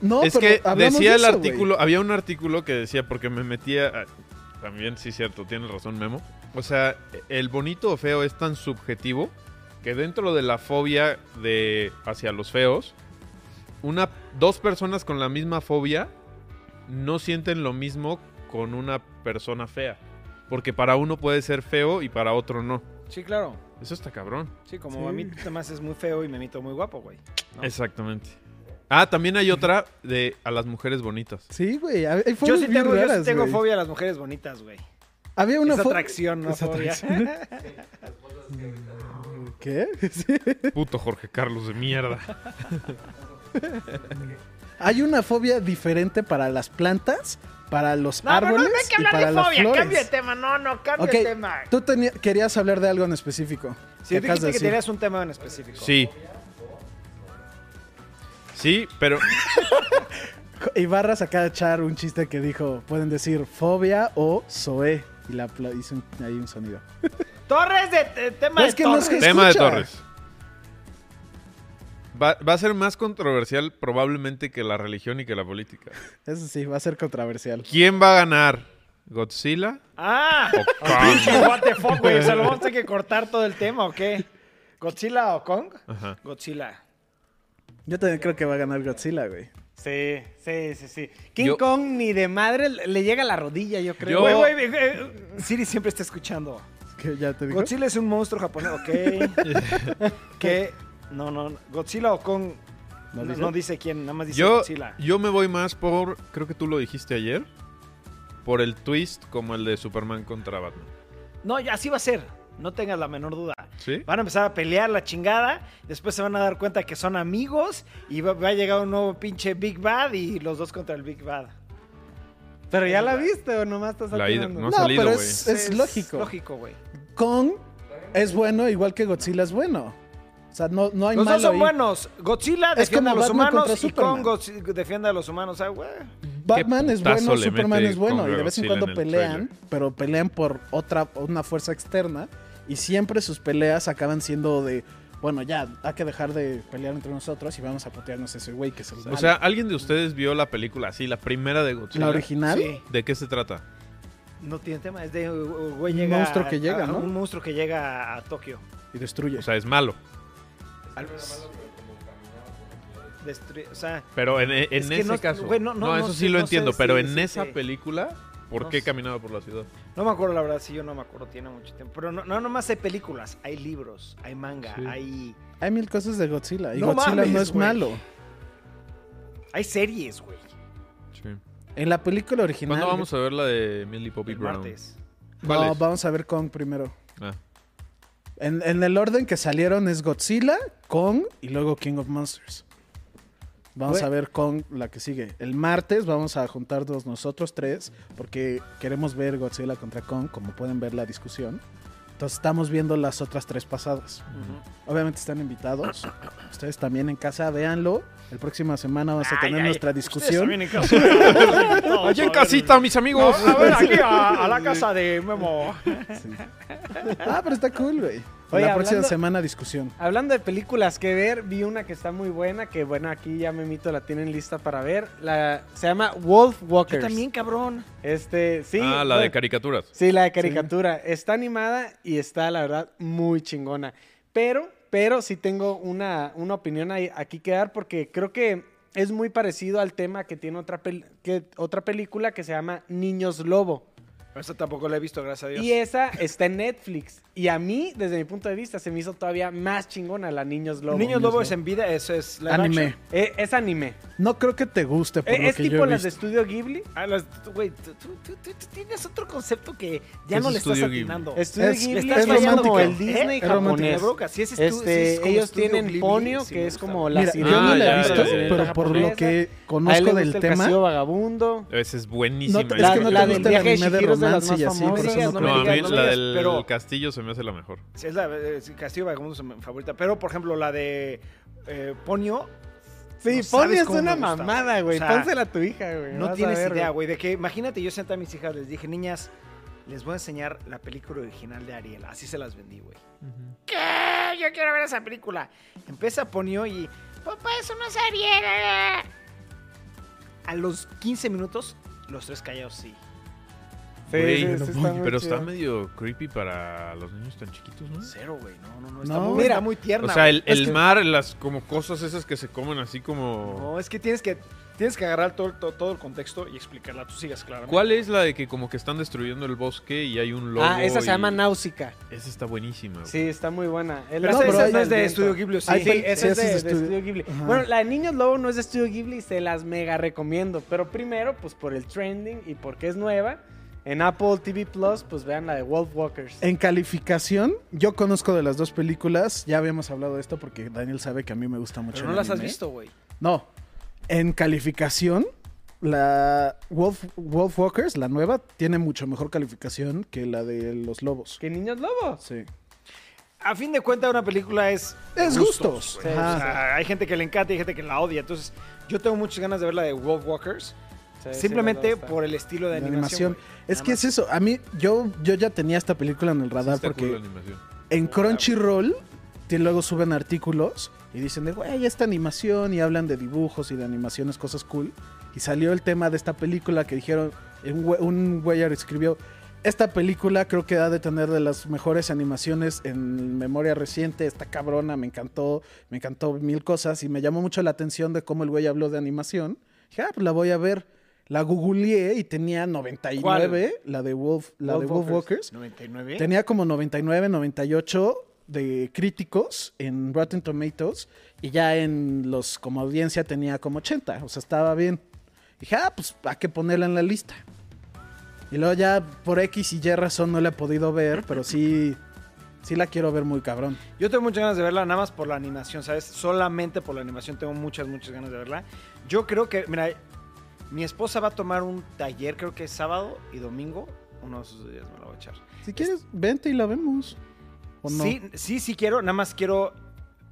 No, es pero que decía de el eso, artículo, había un artículo que decía, porque me metía, a- también sí cierto, tienes razón Memo, o sea, el bonito o feo es tan subjetivo que dentro de la fobia de hacia los feos, una, dos personas con la misma fobia no sienten lo mismo con una persona fea, porque para uno puede ser feo y para otro no. Sí, claro. Eso está cabrón. Sí, como Sí. a mí además es muy feo y Memito muy guapo, güey. ¿no? Exactamente. Ah, también hay otra de a las mujeres bonitas. Sí, güey. Hay Yo sí tengo, yo sí tengo güey. fobia a las mujeres bonitas, güey. Había una es fo- atracción, no Es fobia. atracción. ¿Qué? Sí. Puto Jorge Carlos de mierda. Hay una fobia diferente para las plantas, para los No, pero no, árboles no hay que y hablar para de las fobia. flores. Cambia de tema. No, no, cambia Ok, de tema. tú querías hablar de algo en específico. Sí, dijiste de que tenías un tema en específico. Sí. Sí, pero Ibarra acaba de echar un chiste que dijo, pueden decir fobia o zoe. Y la hizo un- ahí un sonido. Torres de, de- tema No, de no es Torres. que- tema de. Torres. Va, va a ser más controversial probablemente que la religión y que la política. Eso sí, va a ser controversial. ¿Quién va a ganar? ¿Godzilla? Ah, o Kong? what the fuck, güey. O sea, ¿lo vamos a tener que cortar todo el tema o qué? ¿Godzilla o Kong? Ajá. Godzilla. Yo también creo que va a ganar Godzilla, güey. Sí, sí, sí, sí. King Yo- Kong ni de madre le le llega a la rodilla, yo creo. Yo- Güey, güey, güey, eh, Siri siempre está escuchando. ¿Qué, ¿Ya te dijo? Godzilla es un monstruo japonés, ok. que no, no, Godzilla o Kong ¿No no, dice? no dice quién, nada más dice Yo, Godzilla. yo me voy más por, creo que tú lo dijiste ayer, por el twist como el de Superman contra Batman. No, así va a ser. No tengas la menor duda. ¿Sí? Van a empezar a pelear la chingada. Después se van a dar cuenta que son amigos. Y va, va a llegar un nuevo pinche Big Bad. Y los dos contra el Big Bad. Pero ya la viste o nomás estás La atinando? no ha No, salido, pero güey. es, es lógico. lógico, güey. Kong es bueno igual que Godzilla es bueno. O sea, no, no hay Los malo dos son ahí. buenos. Godzilla Es defiende a como los Batman humanos contra y Kong Superman. Defiende a los humanos. O sea, güey. Batman es putazo bueno, le Superman mete es bueno. Y de vez en Godzilla cuando en el pelean, trailer. pero pelean por otra, una fuerza externa. Y siempre sus peleas acaban siendo de. Bueno, ya, hay que dejar de pelear entre nosotros y vamos a putearnos ese güey que es el O malo. sea, ¿alguien de ustedes vio la película así, la primera de Godzilla? la original. Sí. ¿De qué se trata? No tiene tema. Es de uh, güey Un llega monstruo que llega, a- ¿no? Un monstruo que llega a Tokio. Y destruye. O sea, es malo. Al- Destru- o sea, Pero en, en Es que ese no- caso. güey, no- no, no- eso sí lo no entiendo, sé pero en esa te- película, ¿por no qué sé. caminaba por la ciudad? no me acuerdo la verdad, sí, yo no me acuerdo, tiene mucho tiempo. Pero no, no nomás hay películas, hay libros, hay manga, Sí. hay, Hay mil cosas de Godzilla. Y No Godzilla mames, no es güey. malo. hay series, güey. Sí. En la película original. ¿Cuándo vamos a ver la de Millie Bobby El Brown? martes. ¿Cuál No, es? vamos a ver Kong primero. Ah, En, en el orden que salieron es Godzilla, Kong y luego King of Monsters. Vamos Güey. a ver Kong la que sigue. El martes vamos a juntarnos nosotros tres porque queremos ver Godzilla contra Kong, como pueden ver la discusión. Entonces estamos viendo las otras tres pasadas. Obviamente están invitados. Ustedes también en casa, véanlo. El próxima semana vamos a Ay, tener ay, nuestra ustedes discusión. también en casa. Allá en casita, mis amigos. A ver, aquí a, a la casa de Memo. Sí. Ah, pero está cool, güey. Oye, la próxima hablando- semana discusión. Hablando de películas que ver, vi una que está muy buena, que bueno, aquí ya Memito la tienen lista para ver. La, se llama Wolf Yo Walkers. también, cabrón. Este, sí. ah, la de caricaturas. Sí, la de caricatura. Está animada y está, la verdad, muy chingona. Pero, pero sí tengo una, una opinión ahí- aquí que dar porque creo que es muy parecido al tema que tiene otra, pel- que, otra película que se llama Niños Lobo. Esta tampoco la he visto, gracias a Dios. Y esa está en Netflix. Y a mí, desde mi punto de vista, se me hizo todavía más chingona la Niños Lobo. Niños Lobo es en vida, eso es live Anime. action. Eh, es anime. No creo que te guste por Eh, lo es que yo tipo he las de visto. Estudio Ghibli. Ah, las- tú, güey, tú, tú- tú- tú- tú tienes otro concepto que ya ¿Qué no es le estás Estudio Ghibli? atinando. Estudio Es- Ghibli estás es, fallando, como el ¿eh? Disney Es romántico. Me japonés. broca, si es estu- si Este, es como ellos Estudio tienen Ghibli, Ponyo, sí que es gusta. como la Mira, yo no la he visto, pero por lo japonesa. que A él le conozco gusta del el tema, Castillo Vagabundo. Esa es buenísima. No es La, que no la del el viaje de anime de Chihiro es de las más famosas. no no a mí no la del pero- castillo se me hace la mejor. Sí, es la Castillo es mi favorita. Pero, por ejemplo, la de eh, Ponyo, Sí, sabes es una mamada, güey. O sea, Pónsela a tu hija, güey. no tienes ver, idea, güey. De que, imagínate, yo senté a mis hijas, les dije, niñas, les voy a enseñar la película original de Ariel. Así se las vendí, güey. ¿Qué? Yo quiero ver esa película. Empieza Ponyo y. Papá, eso no es Ariel. A los 15 minutos, los tres callados, sí. Sí, Güey, sí, no sí, voy, está muy pero está medio creepy para los niños tan chiquitos, ¿no? Cero, güey. No, no, no. Está, No. muy, Mira, está muy tierna. O sea, el, el que- mar, las como cosas esas que se comen así como... No, es que tienes que. Tienes que agarrar todo, todo, todo el contexto y explicarla. Tú sigas claramente. ¿Cuál es la de que como que están destruyendo el bosque y hay un lobo? Ah, esa se y- llama Náusica. Esa está buenísima. güey. Sí, está muy buena. El Pero No, esa, pero esa no es de. Estudio Ghibli, sí. Hay Sí, pel- esa sí, es de, es de Estudio- Estudio Ghibli. Ajá. Bueno, la de Niños Lobo no es de Estudio Ghibli, se las mega recomiendo. Pero primero, pues por el trending y porque es nueva, en Apple TV Plus, pues vean la de Wolf Walkers. En calificación, yo conozco de las dos películas. Ya habíamos hablado de esto porque Daniel sabe que a mí me gusta mucho. Pero no el las has visto, güey. No. En calificación, la Wolf, Wolf Walkers, la nueva, tiene mucho mejor calificación que la de los lobos. ¿Qué Niños Lobo? Sí. A fin de cuentas, una película es. Es gustos. O sea, hay gente que le encanta y hay gente que la odia. Entonces, yo tengo muchas ganas de ver la de Wolf Walkers. Sí, simplemente por el estilo de animación. Es que más. es eso. A mí, yo, yo ya tenía esta película en el radar porque cool en Crunchyroll te- luego suben artículos y dicen de, güey, esta animación y hablan de dibujos y de animaciones, cosas cool. Y salió el tema de esta película que dijeron, un güey, un güey escribió, esta película creo que ha de tener de las mejores animaciones en memoria reciente, está cabrona, me encantó, me encantó mil cosas y me llamó mucho la atención de cómo el güey habló de animación. Dije, ah, pues la voy a ver. La googleé y tenía 99, la de Wolf, la Wolf de Wolf Walkers. Walkers. 99. Tenía como 99, 98 de críticos en Rotten Tomatoes y ya en los como audiencia tenía como 80, o sea, estaba bien. Dije, ah, pues hay que ponerla en la lista. Y luego ya por X y Y razón no la he podido ver, pero sí, sí la quiero ver muy cabrón. Yo tengo muchas ganas de verla, nada más por la animación, ¿sabes? Solamente por la animación tengo muchas, muchas ganas de verla. Yo creo que, mira, mi esposa va a tomar un taller, creo que es sábado y domingo. Uno de esos días me lo voy a echar. Si quieres, vente y la vemos. ¿O no? Sí, sí, sí quiero, nada más quiero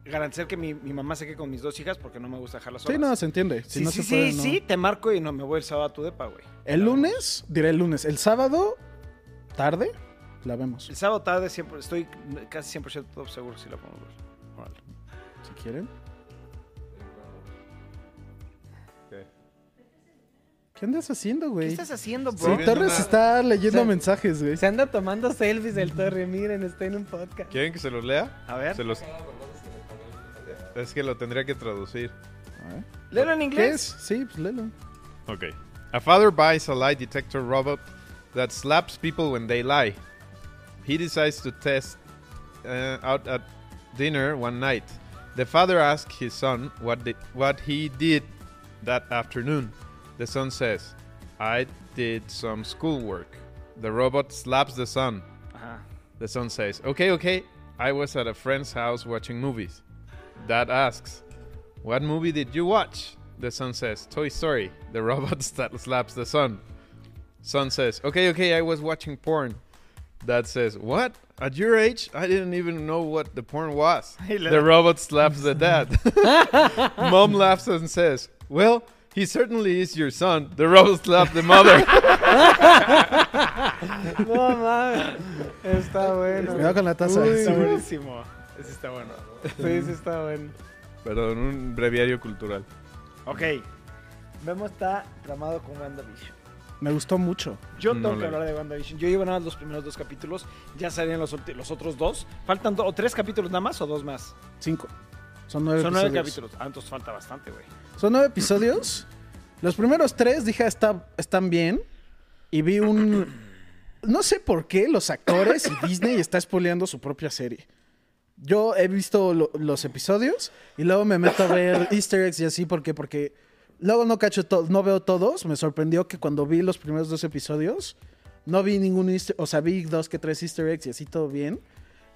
garantizar que mi, mi mamá se quede con mis dos hijas porque no me gusta dejarlas Sí, solas. no, se entiende. Si sí, no sí, se puede, sí, no. sí, te marco y no me voy el sábado a tu depa, güey. El lunes, diré el lunes. El sábado, tarde, la vemos. El sábado tarde siempre, estoy casi 100% seguro si la podemos ver. Órale. Si quieren. ¿Qué andas haciendo, ¿Qué güey? estás haciendo, bro? Sí, Torres está leyendo Se- mensajes, güey. Se anda tomando selfies del Torre. Miren, está en un podcast. ¿Quieren que se los lea? A ver, Se los... Es que lo tendría que traducir. A ver. léelo en ¿Qué inglés. es? Sí, pues léelo. Okay. A father buys a lie detector robot that slaps people when they lie. He decides to test uh, out at dinner one night. The father asks his son what what he did that afternoon. The son says, "I did some schoolwork." The robot slaps the son. Ajá. The son says, "Okay, okay. I was at a friend's house watching movies." Dad asks, "What movie did you watch?" The son says, "Toy Story." The robot slaps the son. Son says, "Okay, okay. I was watching porn." Dad says, "What? At your age, I didn't even know what the porn was." The robot slaps the dad. Mom laughs and says, "Well." He certainly is your son. The robot slaps the mother. No mames. Está bueno. Cuidado con la taza. Uy, Está buenísimo. Ese está bueno. Sí, sí, está bueno. Perdón, un breviario cultural. Ok. Memo está tramado con WandaVision. Me gustó mucho. Yo No tengo que la hablar de WandaVision. Yo llevo nada más los primeros dos capítulos. Ya salían los, ulti- los otros dos. ¿Faltan do- o tres capítulos nada más o dos más? Cinco. Son nueve Son nueve capítulos. Ah, entonces falta bastante, güey. Son nueve episodios. Los primeros tres dije está, están bien. Y vi un. No sé por qué los actores y Disney está spoileando su propia serie. Yo he visto lo- los episodios y luego me meto a ver Easter eggs y así. ¿Por qué? Porque luego no cacho to- no veo todos. Me sorprendió que cuando vi los primeros dos episodios no vi ningún Easter, o sea, vi dos que tres Easter eggs y así todo bien.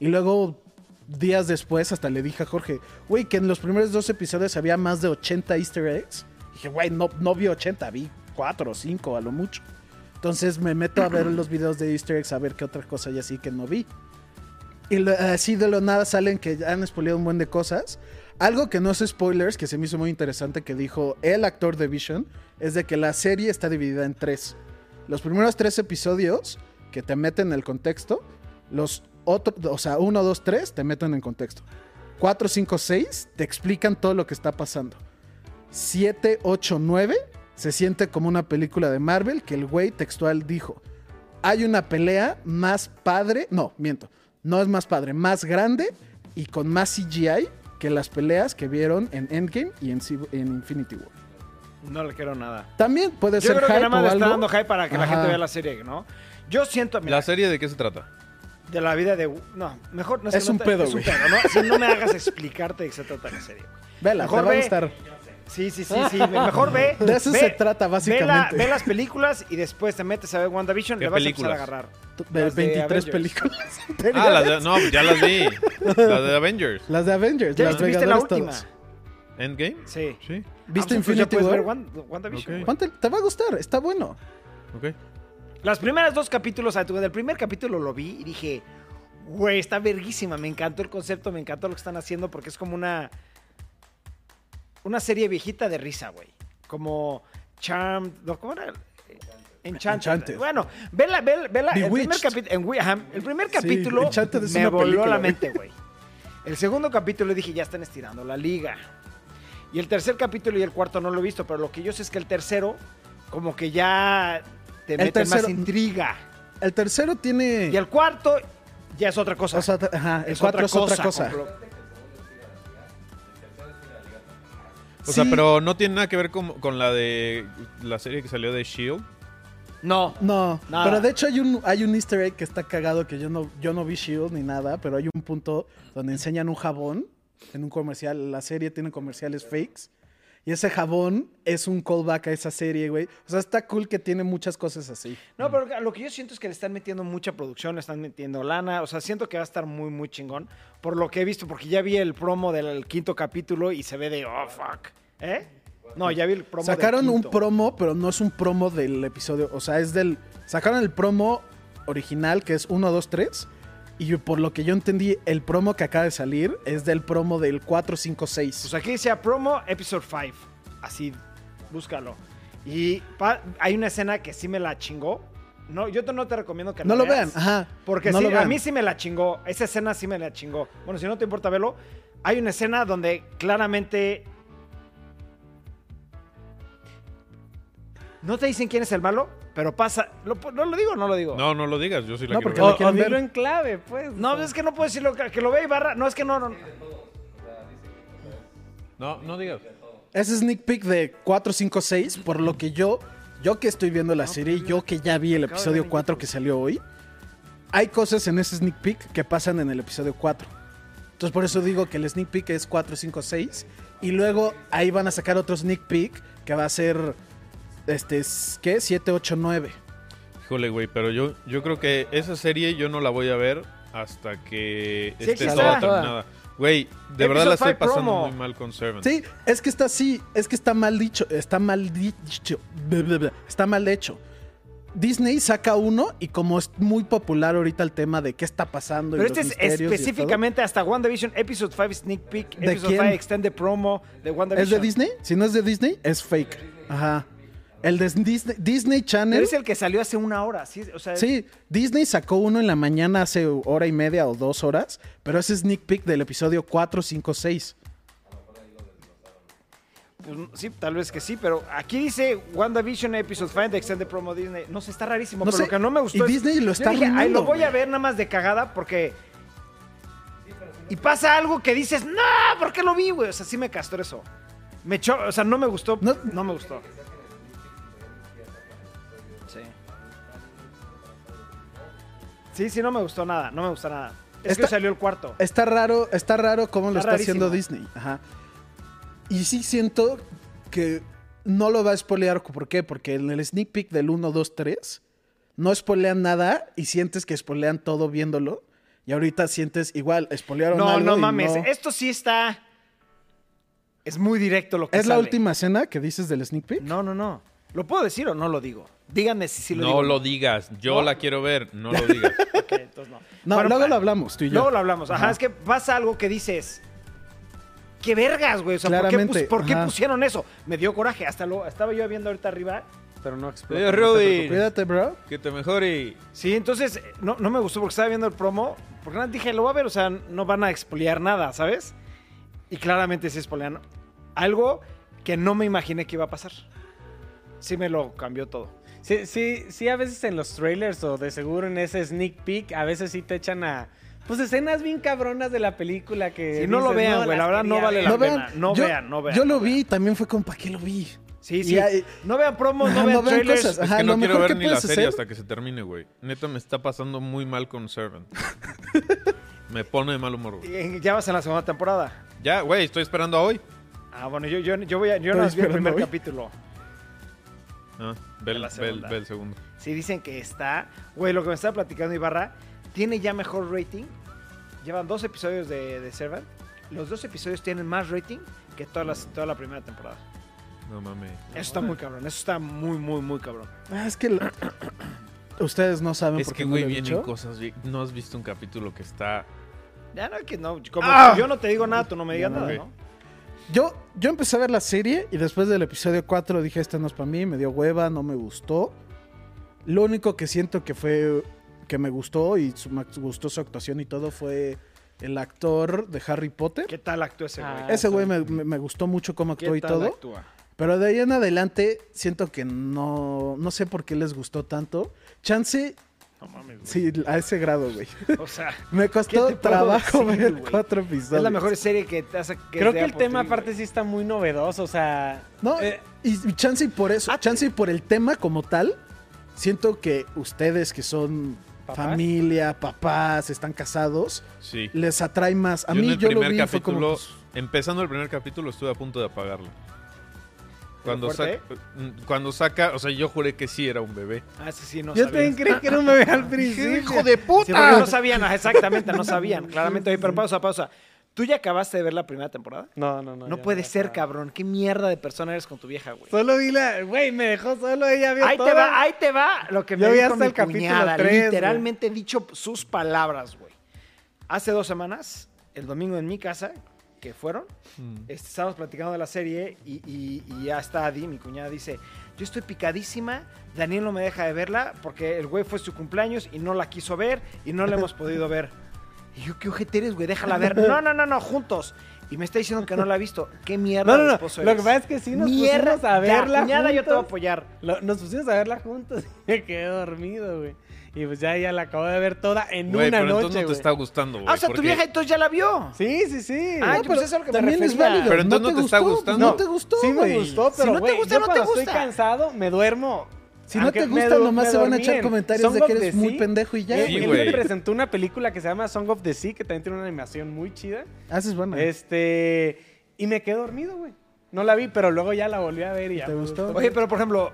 Y luego días después hasta le dije a Jorge, güey, que en los primeros dos episodios había más de 80 Easter eggs. dije, güey, no, no vi 80, vi 4 o 5 a lo mucho. Entonces me meto a ver los videos de Easter eggs a ver qué otra cosa hay así que no vi. Y lo- así de lo nada salen que han spoileado un buen de cosas. Algo que no es spoilers, que se me hizo muy interesante que dijo el actor de Vision, es de que la serie está dividida en tres. Los primeros tres episodios que te meten en el contexto, los otros, o sea, uno, dos, tres te meten en contexto. 4, 5, 6 te explican todo lo que está pasando. 7, 8, 9 se siente como una película de Marvel que el güey textual dijo. Hay una pelea más padre, no, miento, no es más padre, más grande y con más CGI que las peleas que vieron en Endgame y en, en Infinity War. No le quiero nada. También puede Yo ser creo que hype nada más o le está algo. dando hype para que la Ajá. gente vea la serie, ¿no? Yo siento, mira, ¿La serie de qué se trata? De la vida de... No, mejor no Es que no un te- pedo, Es un güey. pedo, ¿no? Si no me hagas explicarte de qué se trata la serie. Vela, te Mejor va a gustar. Sí, sí, sí, sí. Mejor ve. De eso ve- se trata, Ve, la- básicamente. ve las películas y después te metes a ver WandaVision y ¿Qué le vas a empezar a películas? agarrar. De Las de 23 Avengers. películas. Ah, las de, no, ya las vi. Las de Avengers. Las de Avengers, ¿Ya las viste la última? todas. Endgame. Sí. Sí. ¿Viste Ah, pues ya Infinity War? ver Wan- WandaVision. Ok. güey. Ponte- te va a gustar, está bueno. Ok. Las primeras dos capítulos, o sea, el primer capítulo lo vi y dije, güey, está verguísima. Me encantó el concepto, me encantó lo que están haciendo porque es como una. Una serie viejita de risa, güey. Como Charmed. no, ¿Cómo era? Enchanted. Enchanted. Bueno, vela, vela, vela. El primer, en el primer Sí, capítulo es me voló película, la mente, güey. El segundo capítulo dije, ya están estirando la liga. Y el tercer capítulo y el cuarto no lo he visto, pero lo que yo sé es que el tercero, como que ya te El mete más tercero- intriga. El tercero tiene. Y el cuarto ya es otra cosa. o sea, ajá, el Es cuatro es otra cosa. O sea, Sí. pero no tiene nada que ver con, con la de la serie que salió de Shield. No. No, Nada. pero de hecho hay un, hay un easter egg que está cagado que yo no, yo no vi Shield ni nada, pero hay un punto donde enseñan un jabón en un comercial. La serie tiene comerciales fakes. Y ese jabón es un callback a esa serie, güey. O sea, está cool que tiene muchas cosas así. No, pero lo que yo siento es que le están metiendo mucha producción, le están metiendo lana. O sea, siento que va a estar muy, muy chingón. Por lo que he visto, porque ya vi el promo del quinto capítulo y se ve de, oh, fuck. ¿Eh? No, ya vi el promo del Sacaron un promo, pero no es un promo del episodio. O sea, es del. Sacaron el promo original, que es 1, 2, 3. Y por lo que yo entendí, el promo que acaba de salir es del promo del 456. Pues aquí decía promo episode 5. Así, búscalo. Y hay una escena que sí me la chingó. No, yo no te recomiendo que no lo vean, veas, ajá. Porque no sí, a vean. mí sí me la chingó. Esa escena sí me la chingó. Bueno, si no te importa verlo, hay una escena donde claramente. No te dicen quién es el malo, pero pasa. ¿Lo, ¿No lo digo o no lo digo? No, no lo digas, yo sí la No, quiero porque ver. O, dilo en clave, pues. No, es que no puedo decirlo. Que, lo vea Ibarra. No, es que no. no. No, no digas. Ese sneak peek de 456, por lo que yo, yo que estoy viendo la serie, yo que ya vi el episodio en 4 YouTube. que salió hoy, hay cosas en ese sneak peek que pasan en el episodio 4. Entonces por eso digo que el sneak peek es 456 y luego ahí van a sacar otro sneak peek que va a ser este ¿qué? 789. Híjole, güey, pero yo, yo creo que esa serie yo no la voy a ver hasta que Sí, esté toda terminada. Güey, de verdad la estoy pasando promo. muy mal con Servant. Sí, es que está así, es que está mal dicho, está mal dicho, está mal hecho. Disney saca uno y como es muy popular ahorita el tema de qué está pasando y Pero los este es específicamente hasta WandaVision Episode 5 Sneak Peek, ¿De Episode quién? 5 Extended Promo de WandaVision. ¿Es de Disney? Si no es de Disney, es fake. Ajá. El de Disney, Disney Channel. Pero es el que salió hace una hora. Sí, o sea, Sí, Disney sacó uno en la mañana hace hora y media o dos horas, pero es sneak peek del episodio 4, 5, 6. pues, sí, tal vez que sí, pero aquí dice WandaVision Episode 5 de Extended Promo Disney. No sé, está rarísimo, No pero sé, lo que no me gustó y es- Disney lo yo está dije, ay, arruinando, lo voy a güey". ver nada más de cagada porque... Y pasa algo que dices, no, ¿por qué lo vi, güey? O sea, sí me castró eso. Me echó, o sea, no me gustó, no, No- me gustó. Sí, sí, no me gustó nada, no me gustó nada. Es Está- que salió el cuarto. Está raro, está raro cómo lo Está haciendo. Disney. Ajá. Y sí siento que no lo va a spoilear. ¿Por qué? Porque en el sneak peek del 1, 2, 3 no spoilean nada y sientes que spoilean todo viéndolo. Y ahorita sientes igual, spoilearon No, algo no y mames. no- Esto sí está. Es muy directo lo que ¿Es la última escena que dices del sneak peek? No, no, no. ¿Lo puedo decir o no lo digo? Díganme si sí lo no digo. lo digas, yo No. la quiero ver, no lo digas. Ok, entonces no. No, Bueno, luego lo hablamos, tú y yo. Luego lo hablamos. Ajá, Ajá. es que pasa algo que dices. ¿Qué vergas, güey? O sea, ¿por qué, Claramente, pus- por qué ajá. pusieron eso? Me dio coraje. Hasta lo estaba yo viendo ahorita arriba, pero no explotó. Eh, Rudy, Cuídate, bro. que te mejore. Sí, entonces no, no me gustó porque estaba viendo el promo. Porque nada, dije, lo voy a ver, o sea, no van a expoliar nada, ¿sabes? Y claramente sí expolian algo que no me imaginé que iba a pasar. Sí me lo cambió todo. Sí, sí, sí, a veces en los trailers o de seguro en ese sneak peek, a veces sí te echan a. Pues escenas bien cabronas de la película que. Si no lo vean, güey, las la verdad no vale ver". la No pena. vean, No yo- vean, no vean. Yo no lo vi y también fue como, ¿para qué lo vi? Sí, sí. No vean promos, no vean no vean trailers. cosas. Es que lo no quiero mejor ver que ni la serie hasta que se termine, güey. Neta me está pasando muy mal con Servant. me pone de mal humor, güey. Eh, Ya vas en la segunda temporada. Ya, güey, estoy esperando a hoy. Ah, bueno, yo, yo, yo voy a, yo Estoy no vi el esperando primer hoy. capítulo. Ah, ve, el- la ve el- segunda. ve el segundo. Sí, dicen que está. Güey, lo que me estaba platicando Ibarra, tiene ya mejor rating. Llevan dos episodios de, de Servant. Los dos episodios tienen más rating que todas las, toda la primera temporada. No mames. Eso está muy cabrón. Eso está muy, muy, muy cabrón. Ah, es que la- ustedes no saben Es por que, qué no güey, lo he vienen cosas. No has visto un capítulo que está. Ya no, que no. Como ¡Ah! yo no te digo nada, tú no me digas No, nada. ¿no? Yo, yo empecé a ver la serie y después del episodio 4 dije, este no es para mí, me dio hueva, no me gustó. Lo único que siento que fue, que me gustó y su- me gustó su actuación y todo fue el actor de Harry Potter. ¿Qué tal actúa ese güey? Ah, Ese güey me, me- me gustó mucho cómo ¿Qué actuó y tal todo. actúa? Pero de ahí en adelante siento que no, no sé por qué les gustó tanto. Chance, No mames, güey. sí, a ese grado, güey. O sea, Me ¿Qué costó trabajo decir, ver güey? cuatro episodios. es la mejor serie que te hace. Que Creo que el tema TV, aparte güey. sí está muy novedoso, o sea. No, eh, y, chance y por eso, Ah, chance y por el tema como tal, siento que ustedes que son ¿Papás? familia, papás, están casados, Sí. les atrae más. A Yo en mí el yo lo vi y fue como... capítulo, pues, empezando el primer capítulo, estuve a punto de apagarlo. Cuando fuerte, saca, mm, cuando saca, o sea, yo juré que sí era un bebé. Ah, ese sí, no yo también creí que era un bebé al principio. ¡Hijo de Sí, porque puta! no sabían, exactamente, no sabían. Claramente, oye, pero pausa, pausa. ¿Tú ya acabaste de ver la primera temporada? No, no, no. No puede ser, cabrón. ¿Qué mierda de persona eres con tu vieja, güey? Solo vi la. Güey, me dejó solo ella vio Ahí te va, ahí te va lo que me Yo vi dijo hasta mi el capítulo cuñada. tres, güey. Literalmente he dicho sus palabras, güey. Hace dos semanas, el domingo en mi casa, que fueron, Mm. este, estábamos platicando de la serie y, y- y ya está Adi, mi cuñada, dice, yo estoy picadísima, Daniel no me deja de verla porque el güey fue su cumpleaños y no la quiso ver y no la hemos podido ver. Y yo, ¿qué ojete eres, güey? Déjala ver. No, no, no, no, juntos. Y me está diciendo que no la ha visto. ¿Qué mierda No, no, de no. esposo Lo eres? que pasa es que sí nos Mierda, pusimos a ya, verla cuñada, yo te voy a juntos. apoyar. Lo- nos pusimos a verla juntos y me quedé dormido, güey. Y pues ya, ya la acabo de ver toda en Güey, una pero noche, entonces no te güey. está gustando, güey. Ah, o sea, tu vieja entonces ya la vio. Sí, sí, sí. Ah, No, pues es a lo que me también es refería. válido. Pero entonces no no te está gustó, gustando. No te gustó, Sí me gustó, Si pero no te güey, gusta, yo no te gusta. estoy cansado me duermo. Si no te me gusta, nomás me se van a echar en comentarios Song de que eres muy Sea. pendejo y ya. Él- Sí, él me presentó una película que se llama Song of the Sea, que también tiene una animación muy chida. Haces buena. Este, y me quedé dormido, güey. No la vi, pero luego ya la volví a ver y ya. ¿Te me gustó? Oye, pero por ejemplo,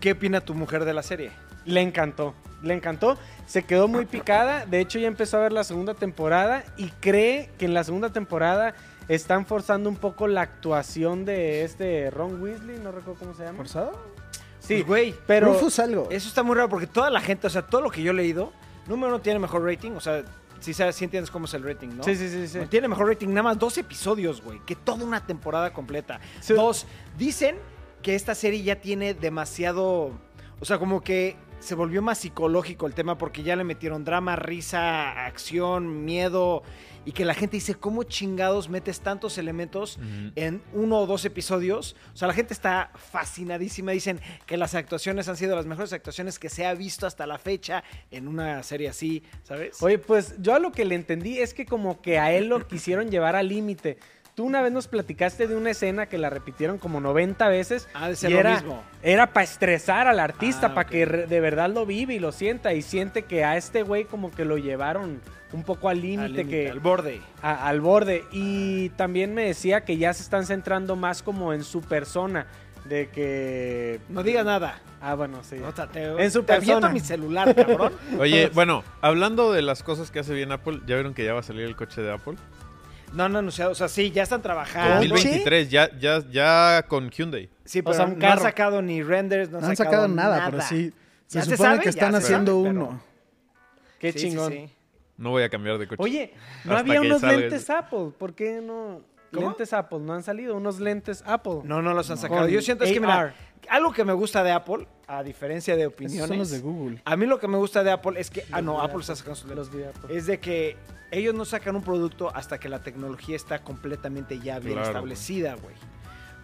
¿qué opina tu mujer de la serie? Le encantó, le encantó. Se quedó muy picada. De hecho, ya empezó a ver la segunda temporada y cree que en la segunda temporada están forzando un poco la actuación de este Ron Weasley, no recuerdo cómo se llama. ¿Forzado? Sí, Pues, güey, pero Rufus algo. Eso está muy raro porque toda la gente, o sea, todo lo que yo he leído, número uno tiene mejor rating, o sea, si sabes, sí entiendes cómo es el rating, ¿no? Sí, sí, sí, sí. Tiene mejor rating nada más dos episodios, güey, que toda una temporada completa. Sí. Dos, dicen que esta serie ya tiene demasiado, o sea, como que se volvió más psicológico el tema porque ya le metieron drama, risa, acción, miedo y que la gente dice, ¿cómo chingados metes tantos elementos en uno o dos episodios. O sea, la gente está fascinadísima. Dicen que las actuaciones han sido las mejores actuaciones que se ha visto hasta la fecha en una serie así, ¿sabes? Oye, pues yo a lo que le entendí es que como que a él lo quisieron llevar al límite. Tú una vez nos platicaste de una escena que la repitieron como 90 veces. ha de ser y lo era, mismo. Era para estresar al artista, Ah, para que de verdad lo vive y lo sienta. Y siente que a este güey como que lo llevaron un poco al Al límite, que al borde. a- al borde. Y también me decía que ya se están centrando más como en su persona. De que... No digas nada. Ah, bueno, sí. O sea, te, En su te persona. mi celular, cabrón. Oye, bueno, hablando de las cosas que hace bien Apple, ¿ya vieron que ya va a salir el coche de Apple? No han anunciado, o sea, sí, ya están trabajando. 2023, ya, ya, ya con Hyundai. Sí, pero sea, un no han sacado ni renders, no han, No han sacado nada, pero sí. Se Ya se supone sabe, que están haciendo sabe, pero- uno. Qué Sí, chingón. sí. No voy a cambiar de coche. Oye, ¿no había unos salga. lentes Apple? ¿Por qué no? ¿Cómo? Lentes Apple, no han salido unos lentes Apple. No, no los han sacado. Con Yo siento es que, mira. Algo que me gusta de Apple, a diferencia de Esos opiniones. son los de Google. A mí lo que me gusta de Apple es que. Ah, no, Apple Apple. está sacando sus. Los de Apple. Es de que ellos no sacan un producto hasta que la tecnología está completamente ya bien Claro, establecida, güey.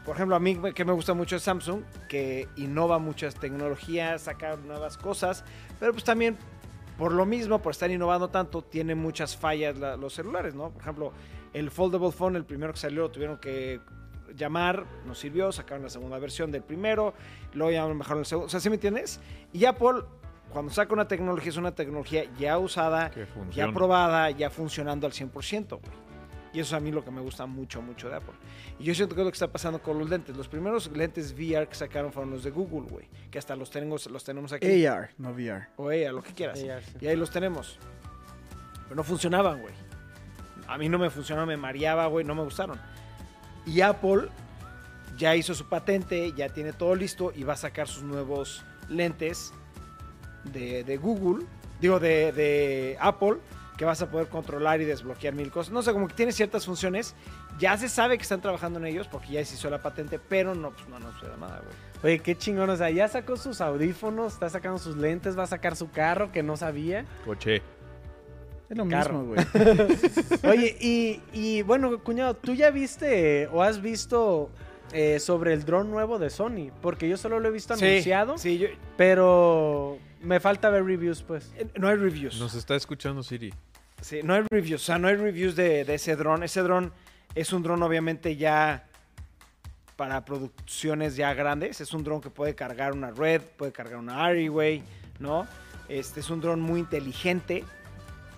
Por ejemplo, a mí que me gusta mucho es Samsung, que innova muchas tecnologías, saca nuevas cosas, pero pues también por lo mismo, por estar innovando tanto, tiene muchas fallas la- los celulares, ¿no? Por ejemplo, el Foldable Phone, el primero que salió, lo tuvieron que llamar, nos sirvió, sacaron la segunda versión del primero, luego ya mejoraron el segundo, o sea, ¿sí me entiendes? Y Apple, cuando saca una tecnología, es una tecnología ya usada, ya probada, ya funcionando al 100%, güey. Y eso es a mí lo que me gusta mucho, mucho de Apple. Y yo siento que es lo que está pasando con los lentes. Los primeros lentes VR que sacaron fueron los de Google, güey. Que hasta los tenemos, los tenemos aquí. AR, no VR. O ella, lo que quieras. AR, sí. Y ahí los tenemos. Pero no funcionaban, güey. A mí no me funcionaba, me mareaba, güey, no me gustaron. Y Apple ya hizo su patente, ya tiene todo listo y va a sacar sus nuevos lentes de, de Google, digo, de, de Apple, que vas a poder controlar y desbloquear mil cosas. No sé, como que tiene ciertas funciones. Ya se sabe que están trabajando en ellos porque ya se hizo la patente, pero no, pues no nos da nada, güey. Oye, qué chingón. O sea, ya sacó sus audífonos, está sacando sus lentes, va a sacar su carro que no sabía. Coche. Es lo Carro. mismo, güey. Oye, y, y, bueno, cuñado, ¿tú ya viste o has visto eh, sobre el dron nuevo de Sony? Porque yo solo lo he visto anunciado, Sí, yo- pero me falta ver reviews, pues. eh, no hay reviews. Nos está escuchando Siri. Sí, no hay reviews, o sea, no hay reviews de, de ese dron. Ese dron es un dron obviamente ya para producciones ya grandes. Es un dron que puede cargar una red, puede cargar una Ariway, ¿no? Este es un dron muy inteligente,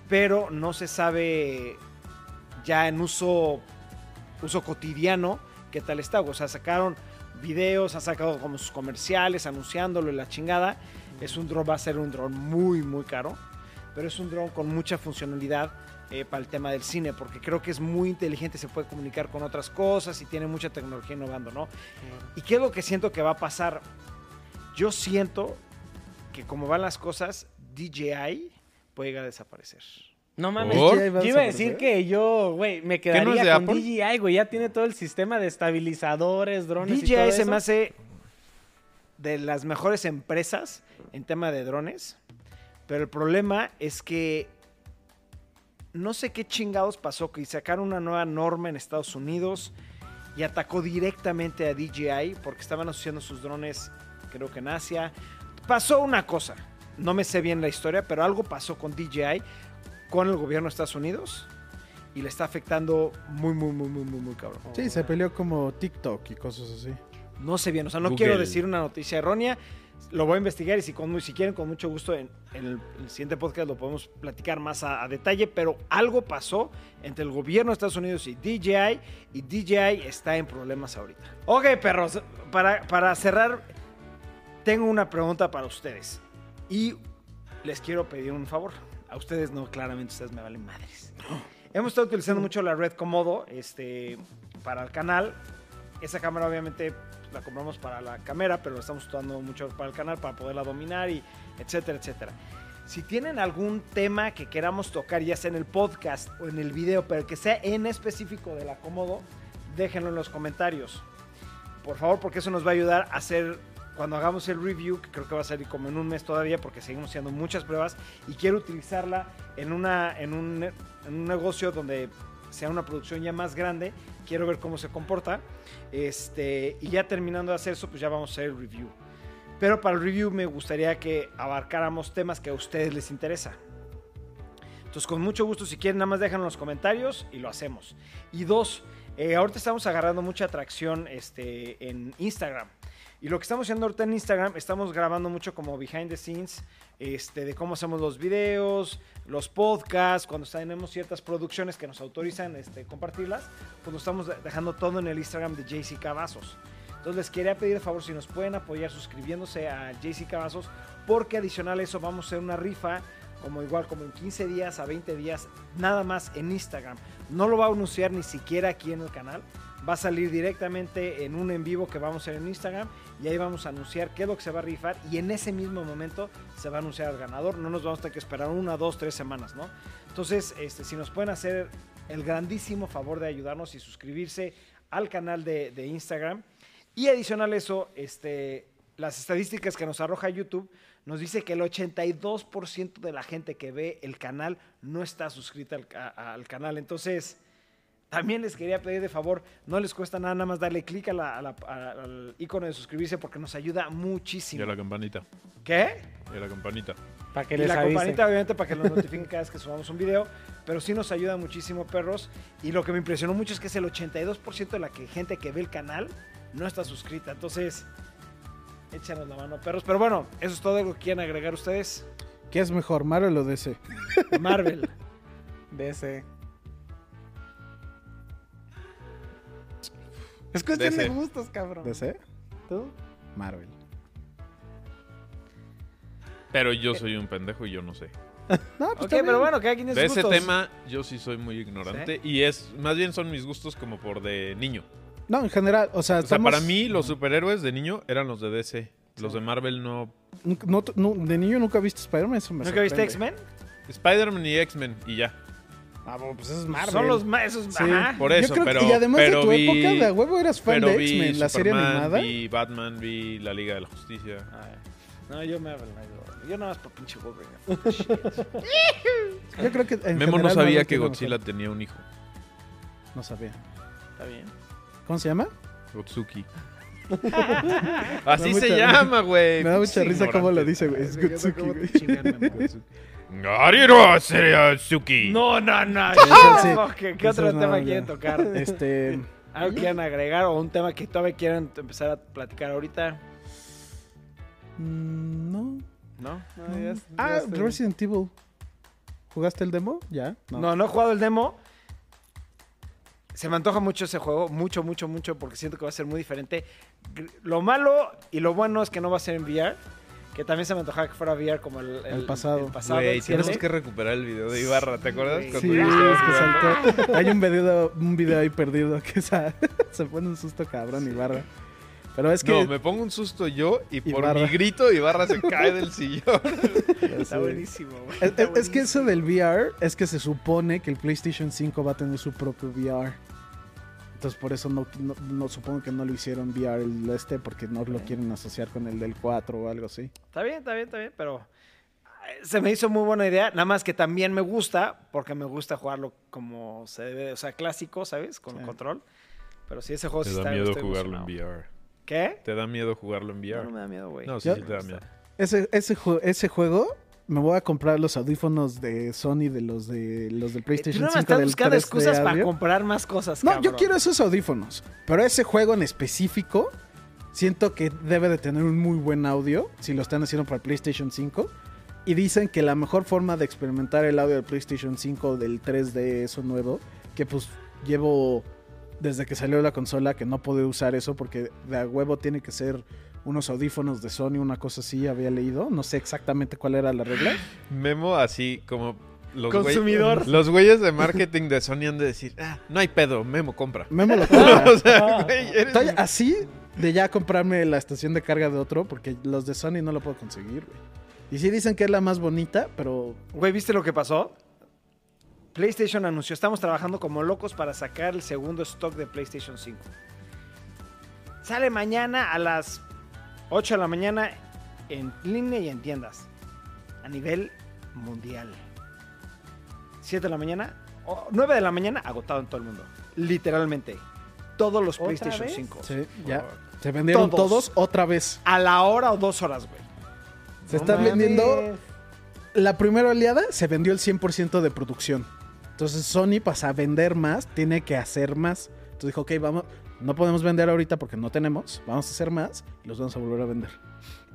pero no se sabe ya en uso, uso cotidiano qué tal está. O sea, sacaron videos, han sacado como sus comerciales anunciándolo y la chingada. Es un dron, va a ser un dron muy, muy caro pero es un dron con mucha funcionalidad eh, para el tema del cine, porque creo que es muy inteligente, se puede comunicar con otras cosas y tiene mucha tecnología innovando, ¿no? ¿Y qué es lo que siento que va a pasar? Yo siento que como van las cosas, DJI puede llegar a desaparecer. No mames, ¿Por? yo iba a decir que yo, güey, me quedaría con Apple? DJI, güey. Ya tiene todo el sistema de estabilizadores, drones y todo DJI se eso. me hace de las mejores empresas en tema de drones. Pero el problema es que no sé qué chingados pasó que sacaron una nueva norma en Estados Unidos y atacó directamente a DJI porque estaban asociando sus drones, creo que en Asia. Pasó una cosa, no me sé bien la historia, pero algo pasó con DJI, con el gobierno de Estados Unidos y le está afectando muy, muy, muy, muy, muy, muy cabrón. Sí, se peleó como TikTok y cosas así. No sé bien, o sea, no Google. quiero decir una noticia errónea. Lo voy a investigar y si, con, si quieren, con mucho gusto, en, en el, el siguiente podcast lo podemos platicar más a, a detalle. Pero algo pasó entre el gobierno de Estados Unidos y DJI y DJI está en problemas ahorita. Ok, perros, para, para cerrar, tengo una pregunta para ustedes. Y les quiero pedir un favor. A ustedes no, claramente ustedes me valen madres. Hemos estado utilizando mucho la red Komodo este, para el canal. Esa cámara obviamente la compramos para la cámara, pero la estamos usando mucho para el canal para poderla dominar y etcétera, etcétera. Si tienen algún tema que queramos tocar, ya sea en el podcast o en el video, pero que sea en específico de la Komodo, déjenlo en los comentarios. Por favor, porque eso nos va a ayudar a hacer cuando hagamos el review, que creo que va a salir como en un mes todavía, porque seguimos haciendo muchas pruebas y quiero utilizarla en, una, en, un, negocio donde sea una producción ya más grande. Quiero ver cómo se comporta. Este, y ya terminando de hacer eso, pues ya vamos a hacer el review. Pero para el review me gustaría que abarcáramos temas que a ustedes les interesa. Entonces, con mucho gusto, si quieren, nada más déjenlo en los comentarios y lo hacemos. Y dos, eh, ahorita estamos agarrando mucha atracción este, en Instagram. Y lo que estamos haciendo ahorita en Instagram, estamos grabando mucho como behind the scenes, este, de cómo hacemos los videos, los podcasts, cuando tenemos ciertas producciones que nos autorizan este, compartirlas, pues lo estamos de- dejando todo en el Instagram de JC Cavazos. Entonces les quería pedir de favor si nos pueden apoyar suscribiéndose a JC Cavazos, porque adicional a eso vamos a hacer una rifa, como igual como en 15 días a 20 días, nada más en Instagram. No lo va a anunciar ni siquiera aquí en el canal. Va a salir directamente en un en vivo que vamos a hacer en Instagram y ahí vamos a anunciar qué es lo que se va a rifar y en ese mismo momento se va a anunciar al ganador. No nos vamos a tener que esperar una, dos, tres semanas, ¿no? Entonces, este, si nos pueden hacer el grandísimo favor de ayudarnos y suscribirse al canal de, de Instagram. Y adicional a eso, este, las estadísticas que nos arroja YouTube nos dice que el 82% de la gente que ve el canal no está suscrita al, canal. Entonces, también les quería pedir de favor, no les cuesta nada, nada más darle clic la- la- al icono de suscribirse porque nos ayuda Y muchísimo. a la campanita. ¿Qué? Y a la campanita. Para que Y les la avise. campanita, obviamente, para que nos notifiquen cada vez que subamos un video. Pero sí nos ayuda muchísimo, perros. Y lo que me impresionó mucho es que es el 82% de la que, gente que ve el canal no está suscrita. Entonces, échanos la mano, perros. Pero bueno, eso es todo lo que quieren agregar ustedes. ¿Qué es mejor, Marvel o DC? Marvel. De Es cuestión de gustos, cabrón. ¿DC? ¿Tú? Marvel. Pero yo soy un pendejo y yo no sé. No, pues ok, está pero bueno, cada quien tiene De sus ese gustos. tema yo sí soy muy ignorante. Y es, más bien son mis gustos como por de niño. No, en general, o sea, O sea, para mí los superhéroes de niño eran los de DC. Los de Marvel no. Nunca- no- no- de niño nunca viste Spider-Man, eso me ¿Nunca viste sorprende. X-Men? Spider-Man y X-Men y ya. Ah, bueno, pues eso es Marvel. Son los más. Esos, Sí. ajá. Por Yo eso, creo que- pero. y además pero de tu vi, época, de huevo eras fan pero de X-Men, la serie animada. Vi Batman, vi la Liga de la Justicia. Ay, No, yo Marvel. no, yo- Yo nada más por pinche Wolverine. Yo creo que en Memo no sabía que Godzilla mejor. tenía un hijo. No sabía. Está bien. ¿Cómo se llama? Gotsuki. Me Así se llama, güey. Me da mucha risa cómo lo dice, güey. Es Gotsuki, ¿cómo te güey. Suki. No, no, no. Ok, ¿Qué otro no, tema quieren tocar? Este. ¿Algo quieren agregar o un tema que todavía quieren empezar a platicar ahorita? mm, no. ¿No? no. ya- ah, estoy- Resident Evil. ¿Jugaste el demo? ¿Ya? No. no, he jugado el demo. Se me antoja mucho ese juego, mucho, mucho, mucho, porque siento que va a ser muy diferente. Lo malo y lo bueno es que no va a ser en VR, que también se me antojaba que fuera VR como el, El pasado. el pasado, el tenemos que recuperar el video de Ibarra, ¿te acuerdas? Sí, Cuando Sí, que saltó. Hay un video, un video ahí perdido que sa- se pone un susto cabrón y barra. Pero es que... No, me pongo un susto yo y, por Ibarra. mi grito Ibarra se cae del sillón. Está buenísimo, güey. Es, es- que eso del VR es que se supone que el PlayStation 5 va a tener su propio VR. Entonces por eso no, no, no- supongo que no lo hicieron VR el este porque no lo quieren asociar con el del 4 o algo así. Está bien, está bien, está bien, pero eh, se me hizo muy buena idea. Nada más que también me gusta, porque me gusta jugarlo como se debe, o sea, clásico, ¿sabes? Con Sí. control. Pero sí, ese juego Te sí da está miedo jugarlo en. VR. ¿Qué? ¿Te da miedo jugarlo en No, VR? no me da miedo, güey. No, sí, sí te da miedo. Ese, ese, jue- ese juego me voy a comprar los audífonos de Sony de los de los del Tú PlayStation no me 5 estás del buscando 3D excusas para comprar más cosas, No, yo quiero esos audífonos. Pero ese juego en específico, siento que debe de tener un muy buen audio si lo están haciendo para PlayStation 5. Y dicen que la mejor forma de experimentar el audio del PlayStation 5 del 3D, eso nuevo, que pues llevo desde que salió la consola que no puedo usar eso porque de a huevo tiene que ser unos audífonos de Sony, una cosa así, había leído. No sé exactamente cuál era la regla. Memo así como... Los güey- Consumidor. los güeyes de marketing de Sony han de decir, ah, no hay pedo, Memo, compra. Memo lo compra. o sea, güey, eres... Estoy así de ya comprarme la estación de carga de otro porque los de Sony no lo puedo conseguir, güey. Y sí dicen que es la más bonita, pero Güey, ¿viste lo que pasó? PlayStation anunció, estamos trabajando como locos para sacar el segundo stock de PlayStation 5. Sale mañana a las 8 de la mañana en línea y en tiendas. A nivel mundial. 7 de la mañana, o 9 de la mañana, agotado en todo el mundo. Literalmente. Todos los ¿Otra PlayStation vez? 5. sí, ya se vendieron Todos. todos, otra vez. A la hora o dos horas, güey. Se No está mames. vendiendo la primera oleada se vendió el 100% de producción. Entonces Sony para vender más tiene que hacer más. Entonces dijo, ok, vamos, no podemos vender ahorita porque no tenemos, vamos a hacer más y los vamos a volver a vender.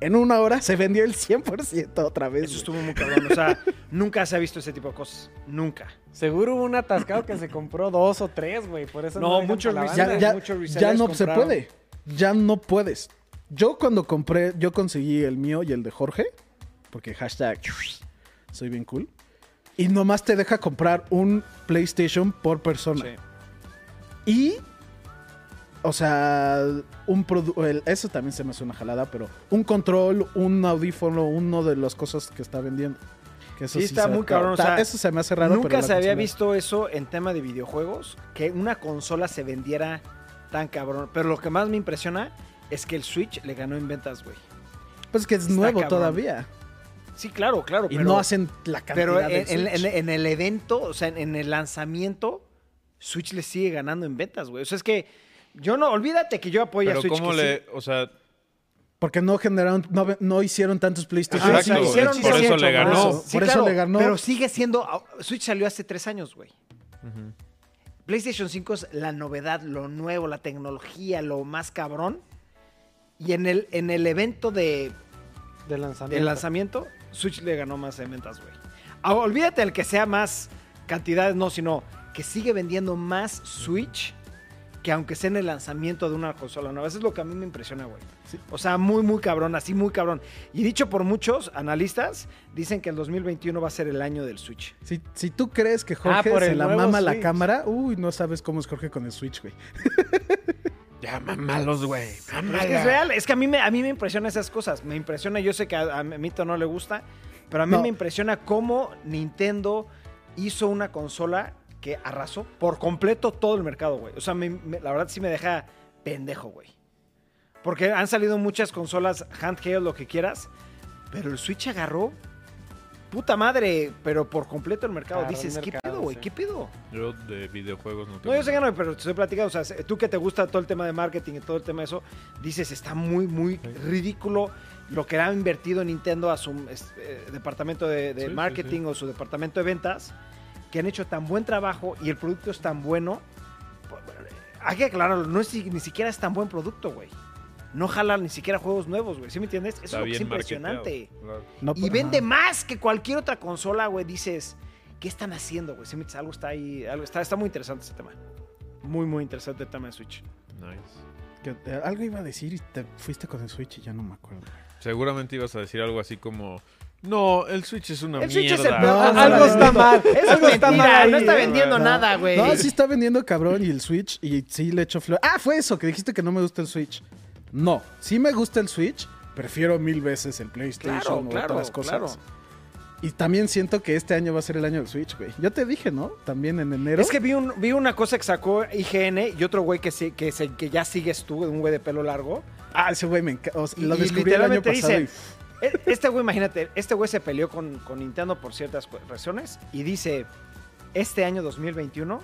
En una hora se vendió el 100% otra vez. Eso estuvo muy cabrón. O sea, nunca se ha visto ese tipo de cosas. Nunca. Seguro hubo un atascado que se compró dos o tres, güey. Por eso No, dejan muchos ya, ya, ya no se puede. Ya no puedes. Yo cuando compré, yo conseguí el mío y el de Jorge, porque hashtag soy bien cool. Y nomás te deja comprar un PlayStation por persona. Sí. Y, o sea, un el- eso también se me hace una jalada, pero un control, un audífono, uno de las cosas que está vendiendo. Que eso Sí, está muy cabrón, o ta- sea, eso se me hace raro. Nunca pero se había visto eso en tema de videojuegos, que una consola se vendiera tan cabrón. Pero lo que más me impresiona es que el Switch le ganó en ventas, güey. Pues que es está nuevo cabrón. todavía. Sí, claro, claro. Y pero, no hacen la cantidad Pero en, en- en- en el evento, o sea, en, en el lanzamiento, Switch le sigue ganando en ventas, güey. O sea, es que yo no, olvídate que yo apoyo Pero a Switch. cómo que le... sí. O sea, Porque no generaron, no, no hicieron tantos PlayStation. Exacto, sí, hicieron, por sí, eso hicieron le ganó. Sí, Por eso claro, le ganó. Pero sigue siendo. ah, Switch salió hace tres años, güey. PlayStation 5 es la novedad, lo nuevo, la tecnología, lo más cabrón. Y en el, en el evento de, De lanzamiento. de lanzamiento, Switch le ganó más en ventas, güey. Ah, olvídate el que sea más cantidades, no, sino que sigue vendiendo más Switch que aunque sea en el lanzamiento de una consola nueva. Eso es lo que a mí me impresiona, güey. O sea, muy, muy cabrón, así muy cabrón. Y dicho por muchos analistas, dicen que el 2021 va a ser el año del Switch. Si, si tú crees que Jorge Ah, por se la mama la cámara, uy, no sabes cómo es Jorge con el Switch, güey. Ya, mamalos, güey. Es que es real, es que a mí, me, a mí me impresiona esas cosas. Me impresiona, yo sé que a, a Mito no le gusta, pero a mí No. me impresiona cómo Nintendo hizo una consola que arrasó por completo todo el mercado, güey. O sea, me- me- la verdad sí me deja pendejo, güey. Porque han salido muchas consolas handheld, lo que quieras, pero el Switch agarró puta madre, pero por completo el mercado. El Dices, ¿qué pedo, güey? sí. ¿Qué pedo? Yo de videojuegos no tengo... No, yo sé que no, pero te estoy platicando. O sea, tú que te gusta todo el tema de marketing y todo el tema de eso, dices, está muy, muy ridículo lo que ha invertido Nintendo a su eh, departamento de, de Sí, sí, marketing o su departamento de ventas, que han hecho tan buen trabajo y el producto es tan bueno. Pues, Hay que aclararlo, no es, ni siquiera es tan buen producto, güey. No jala ni siquiera juegos nuevos, güey. ¿Sí me entiendes? Eso Está es, lo que es impresionante. marketeado, claro. No, Y ajá. vende más que cualquier otra consola, güey. Dices, ¿qué están haciendo, güey? ¿Sí me entiendes? Algo está ahí, algo está, está muy interesante ese tema. Muy, muy interesante el tema de Switch. Nice. Que, eh, algo iba a decir y te fuiste con el Switch y ya no me acuerdo. Seguramente ibas a decir algo así como... No, el Switch es una El Switch es mierda. el peor. No, no, algo está mal. Eso algo es está mentira, mal no está vendiendo No. nada, güey. No, sí está vendiendo cabrón y el Switch y sí le echo flor. Ah, fue eso, que dijiste que no me gusta el Switch. No, sí me gusta el Switch, prefiero mil veces el PlayStation Claro, o claro, otras cosas. claro. Y también siento que este año va a ser el año del Switch, güey. Yo te dije, ¿no? También en enero. Es que vi, un- vi una cosa que sacó IGN y otro güey que, sí- que, se- que ya sigues tú, un güey de pelo largo. Ah, ese güey me encanta. Y- lo y descubrí el año pasado. dice, Este güey, imagínate, este güey se peleó con, con Nintendo por ciertas razones y dice, este año 2021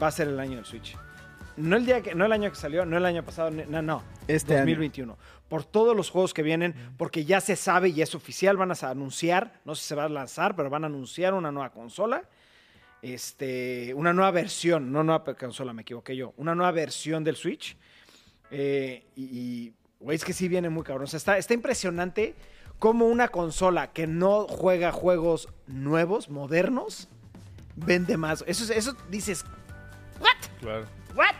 va a ser el año del Switch. No el, día que, no el año que salió, no el año pasado, no, no. este año. 2021. Por todos los juegos que vienen, porque ya se sabe y es oficial, van a anunciar, no sé si se va a lanzar, pero van a anunciar una nueva consola. Este, una nueva versión, no nueva consola, me equivoqué yo. Una nueva versión del Switch. Eh, y, y, güey, es que sí viene muy cabrón. O sea, está, está impresionante cómo una consola que no juega juegos nuevos, modernos, vende más. Eso, es- eso dices, Claro. ¿What?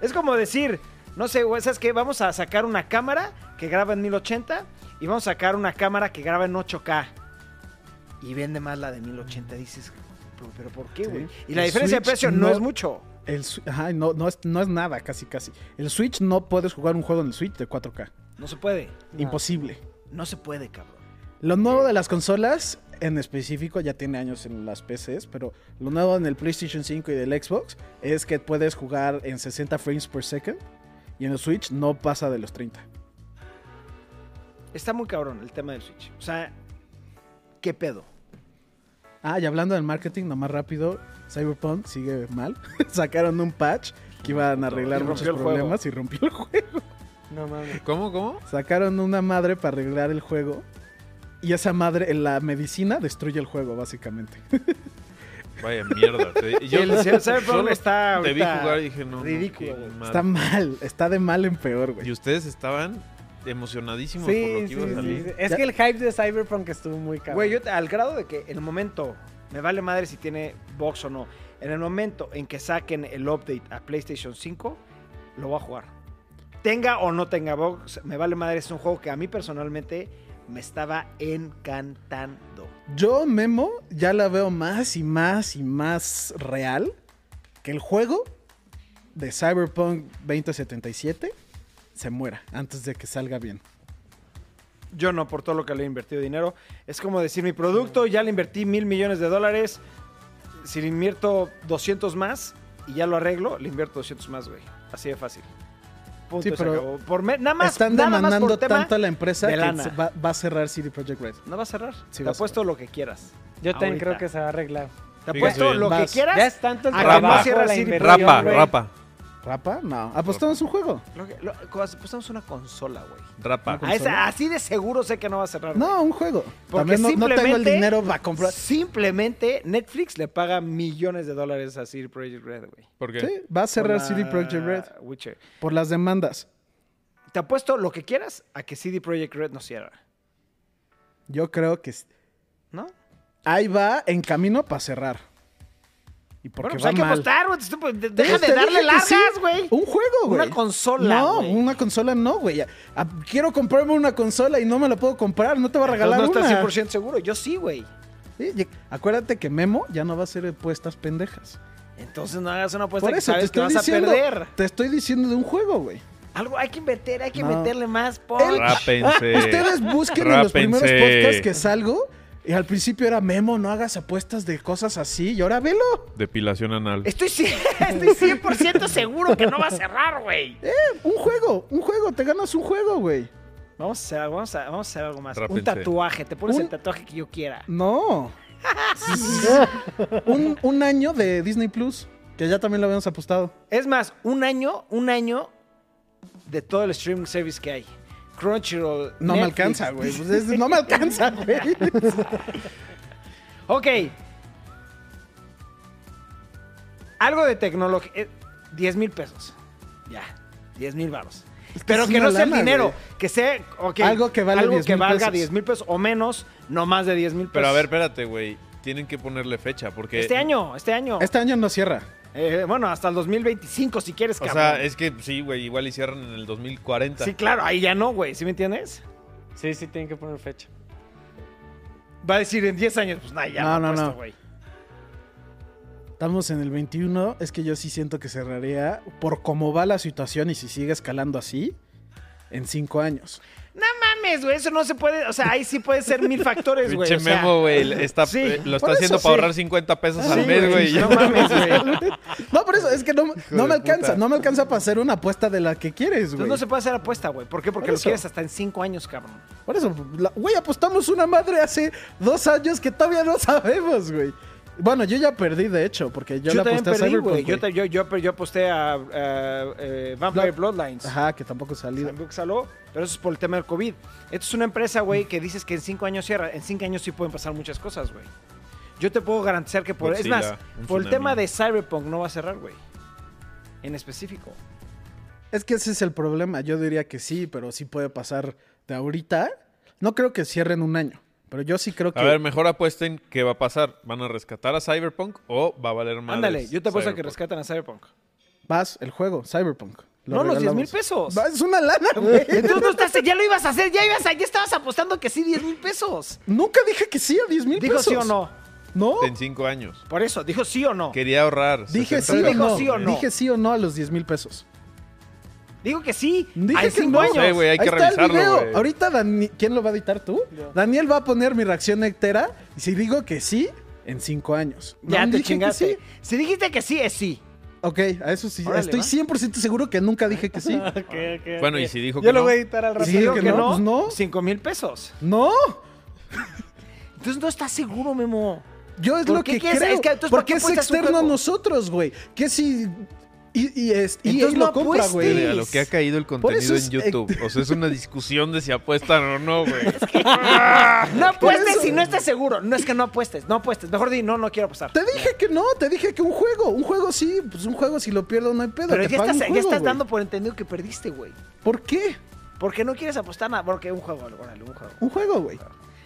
Es como decir, no sé, güey, ¿sabes qué? Vamos a sacar una cámara que graba en 1080 y vamos a sacar una cámara que graba en 8K. Y vende más la de 1080. Dices, pero, pero ¿por qué, Sí. güey? Y la El diferencia de Switch precio no, no- es mucho. El, ajá, no, no, es, no es nada, casi, casi. El Switch no puedes jugar un juego en el Switch de 4K. No se puede. Imposible. No se puede, cabrón. Lo nuevo de las consolas, en específico, ya tiene años en las PCs, pero lo nuevo en el PlayStation 5 y del Xbox es que puedes jugar en 60 frames per second y en el Switch no pasa de los 30. Está muy cabrón el tema del Switch. O sea, ¿qué pedo? Ah, y hablando del marketing, nomás rápido, Cyberpunk sigue mal. Sacaron un patch que iban a arreglar muchos problemas y rompió el juego. No mames. ¿Cómo, cómo? Sacaron una madre para arreglar el juego y esa madre, la medicina, destruye el juego, básicamente. Vaya mierda. Te- yo el Cyberpunk solo está te vi ahorita jugar y dije, no, no, ridículo. Está mal, está de mal en peor, güey. Y ustedes estaban emocionadísimos Sí, por lo que sí, iba a salir. sí. Es Ya- que el hype de Cyberpunk estuvo muy cabrón. Güey, yo al grado de que en el momento, me vale madre si tiene box o no, en el momento en que saquen el update a PlayStation 5, lo voy a jugar. Tenga o no tenga box, me vale madre, es un juego que a mí personalmente me estaba encantando. Yo, Memo, ya la veo más y más y más real que el juego de Cyberpunk 2077 se muera antes de que salga bien. Yo no, por todo lo que le he invertido dinero. Es como decir, mi producto, ya le invertí mil millones de dólares. Si le invierto 200 más y ya lo arreglo, le invierto 200 más, güey. Así de fácil. Punto, Sí, y se pero acabó. Por me- nada más, Están nada más demandando por tema, tanto a la empresa que va, va a cerrar CD Projekt Red. No va a cerrar. Sí Te apuesto lo que quieras. yo también creo que se va a arreglar. Te apuesto lo que quieras. Ya es tanto el trabajo, rapa, la rapa, ¿Rapa? No. Apostamos un juego. Lo que- lo- apostamos una consola, güey. rapa. Consola? así de seguro sé que no va a cerrar. güey. No, un juego. Porque También no, no tengo el simplemente- dinero para comprar. Simplemente Netflix le paga millones de dólares a CD Projekt Red, güey. ¿Por qué? Sí, va a cerrar CD la Projekt Red Witcher. por las demandas. Te apuesto lo que quieras a que CD Projekt Red no cierra. Yo creo que s- ¿No? ahí va en camino para cerrar. Y porque Bueno, pues va hay que apostar, güey. Pues, de- Te- Deja te de darle que largas, sí. güey. Un juego, güey. Una consola, No, una consola no, güey. Quiero comprarme una consola y no me la puedo comprar. No te va a regalar no estás una. 100% seguro. Yo sí, güey. Sí, acuérdate que Memo ya no va a hacer apuestas pendejas. Entonces no hagas una apuesta Por que eso te sabes que estoy vas diciendo. a perder. Te estoy diciendo de un juego, güey. Algo hay que meter, hay que No. meterle más El-. Rápense. Ustedes busquen en los primeros podcasts que salgo. Y al principio era Memo, no hagas apuestas de cosas así. Y ahora velo. Depilación anal. Estoy, cien- estoy 100% seguro que no va a cerrar, güey. Un juego, un juego. Te ganas un juego, güey. Vamos a hacer algo, vamos a, vamos a hacer algo más. Un Rápense. tatuaje. Te pones Un- el tatuaje que yo quiera. No. un, un año de Disney Plus. Que ya también lo habíamos apostado. Es más, un año, un año de todo el streaming service que hay. Crunchyroll. No me Netflix. alcanza, güey. Pues es- no me alcanza, güey. Ok. Algo de tecnología. eh, 10 mil pesos. Ya. 10 mil baros. Pero es que una no sea el dinero. güey. Que sea. ok, Algo que vale algo 10,000 que valga pesos. 10 mil pesos o menos. No más de 10 mil pesos. Pero a ver, espérate, güey. Tienen que ponerle fecha porque... Este año, este año. Este año no cierra. Eh, bueno, hasta el 2025 si quieres, O cabrón. sea, es que sí, güey. Igual y cierran en el 2040. Sí, claro, ahí ya no, güey. ¿Sí me entiendes? Sí, sí, tienen que poner fecha. Va a decir en 10 años, pues nada, ya No, no, no, güey. Estamos en el 21. Es que yo sí siento que cerraría. Por cómo va la situación y si sigue escalando así. en cinco años. No mames, güey, eso no se puede, o sea, ahí sí puede ser mil factores, güey. Pinche o sea, Memo, güey, está, sí, eh, lo está haciendo eso para sí. ahorrar 50 pesos al mes, güey. No mames, güey. No, por eso es que no, me alcanza, puta. no me alcanza para hacer una apuesta de la que quieres, güey. no se puede hacer apuesta, güey. ¿Por qué? Porque Por lo quieres hasta en cinco años, cabrón. Por eso, güey, apostamos una madre hace dos años que todavía no sabemos, güey. Bueno, yo ya perdí, de hecho, porque yo, Yo, le también aposté a Cyberpunk. Yo, yo, yo, yo aposté a eh, eh, Vampire Blood- Bloodlines. Ajá, que tampoco ha salido. Tampoco saló, pero eso es por el tema del COVID. Esto es una empresa, güey, que dices que en cinco años cierra. En cinco años sí pueden pasar muchas cosas, güey. Yo te puedo garantizar que por... Godzilla, es más, por el tema de Cyberpunk no va a cerrar, güey. En específico. Es que ese es el problema. Yo diría que sí, pero sí puede pasar de ahorita. No creo que cierren un año, pero yo sí creo que. A ver, mejor apuesten qué va a pasar. ¿Van a rescatar a Cyberpunk o va a valer más? Ándale, yo te apuesto a que rescatan a Cyberpunk. vas el juego, Cyberpunk. Lo No, los 10 mil pesos. Va, Es una lana, güey. Entonces no estás, ya lo ibas a hacer, ya ibas a, ya estabas apostando que sí, 10 mil pesos. Nunca dije que sí a 10 mil Dijo pesos. sí o no. No, En cinco años. Por eso, dijo sí o no. Quería ahorrar. dije 60 sí o Dijo sí o no. Dije sí o no a los 10 mil pesos. Dijo que sí. Dije Hay que cinco no. años. Sí, güey, hay Ahí que está el revisarlo, video. güey. Ahorita, Dani- ¿quién lo va a editar tú? Daniel va a poner mi reacción entera. Y si digo que sí, en 5 años. Ya No, te dije que chingaste. sí. Si dijiste que sí, es sí. Ok, a eso sí. Órale, Estoy va. 100% seguro que nunca dije que sí. Ok, ok, Bueno, ok. y si dijo Yo que lo no. voy a editar al rato. Sí, Si digo que que no, no, pues no. 5 mil pesos. No, Entonces no estás seguro, Memo. yo es ¿Por lo qué que quieres- creo. es que, entonces, ¿por porque qué es apuestas un externo a juego? nosotros, güey. Que si... Y, y es, y Entonces lo compra, güey. Mira, lo que ha caído el contenido es- en YouTube. O sea, es una discusión de si apuestan o no, güey. No apuestes si no estás seguro. No es que no apuestes, no apuestes. Mejor di, no, no quiero apostar. Te dije que no, te dije que un juego. Un juego sí, pues un juego si lo pierdo no hay pedo. Pero te ya estás, ya estás dando por entendido que perdiste, güey. ¿Por qué? Porque no quieres apostar nada. Porque un juego, órale, un juego. Un juego, güey.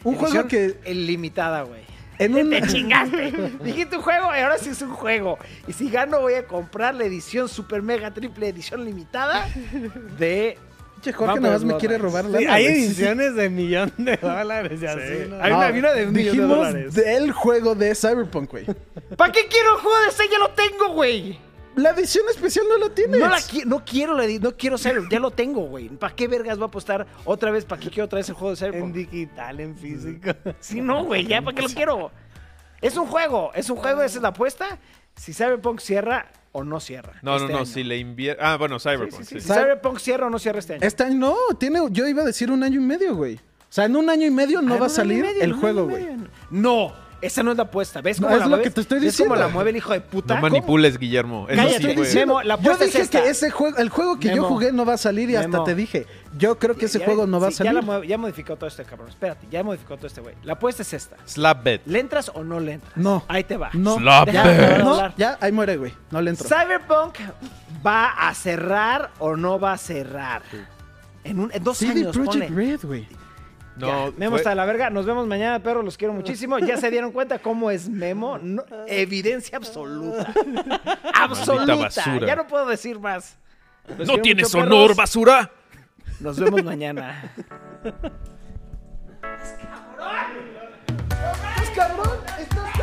Un Edición juego que Ilimitada, güey. En un... Te chingaste. Dijiste un juego y ahora sí es un juego. Y si gano, voy a comprar la edición super mega triple edición limitada de. Che, Jorge nada más me quiere robar Sí, lana, hay ediciones de millón de dólares y así, ¿no? Hay una- de un millón de dijimos dólares. del juego de Cyberpunk, güey. ¿Para qué quiero el juego de ese? Ya lo tengo, güey. La edición especial no la tienes. No, la qui- no quiero la no quiero Cyberpunk, ya lo tengo, güey. ¿Para qué vergas voy a apostar otra vez? ¿Para qué quiero otra vez el juego de En Cyberpunk? digital, en físico. Sí, no, güey, ya, ¿para qué lo quiero? Es un juego, es un juego, esa es la apuesta. Si Cyberpunk cierra o no cierra. No, este no, no. año. Si le invierte. Ah, bueno, Cyberpunk. sí, sí. sí. Si Cyberpunk cierra o no cierra este año. Este año no, tiene, yo iba a decir un año y medio, güey. O sea, en un año y medio no Ah, va a no, salir no, medio, el no, juego, no, güey. No, esa no es la apuesta. ¿Ves No, cómo es la lo mueve? que te estoy ¿Ves cómo diciendo. la mueve el hijo de puta? No manipules, Guillermo. Eso Cállate, sí, estoy güey. diciendo- Memo, la Yo es dije esta. que ese juego, el juego que yo jugué no va a salir y hasta te dije, yo creo que ese Ya- juego no va a salir. Ya, la mue- ya modificó todo este cabrón. Espérate, ya modificó todo este güey. La apuesta es esta. Slap bet. ¿Le entras o no le entras? No. Ahí te va. No, Slap ya, bet. no, Hablar. ya, ahí muere, güey. No le entro. ¿Cyberpunk va a cerrar o no va a cerrar? En, un, en dos CD años, Projekt ponle. Red, güey. No, Ya, Memo fue- está de la verga. Nos vemos mañana, perro. Los quiero muchísimo. Ya se dieron cuenta cómo es Memo. No- evidencia absoluta. absoluta. basura. Ya no puedo decir más. Los ¿No tienes mucho, honor, perros. basura? Nos vemos mañana. Pues cabrón, estás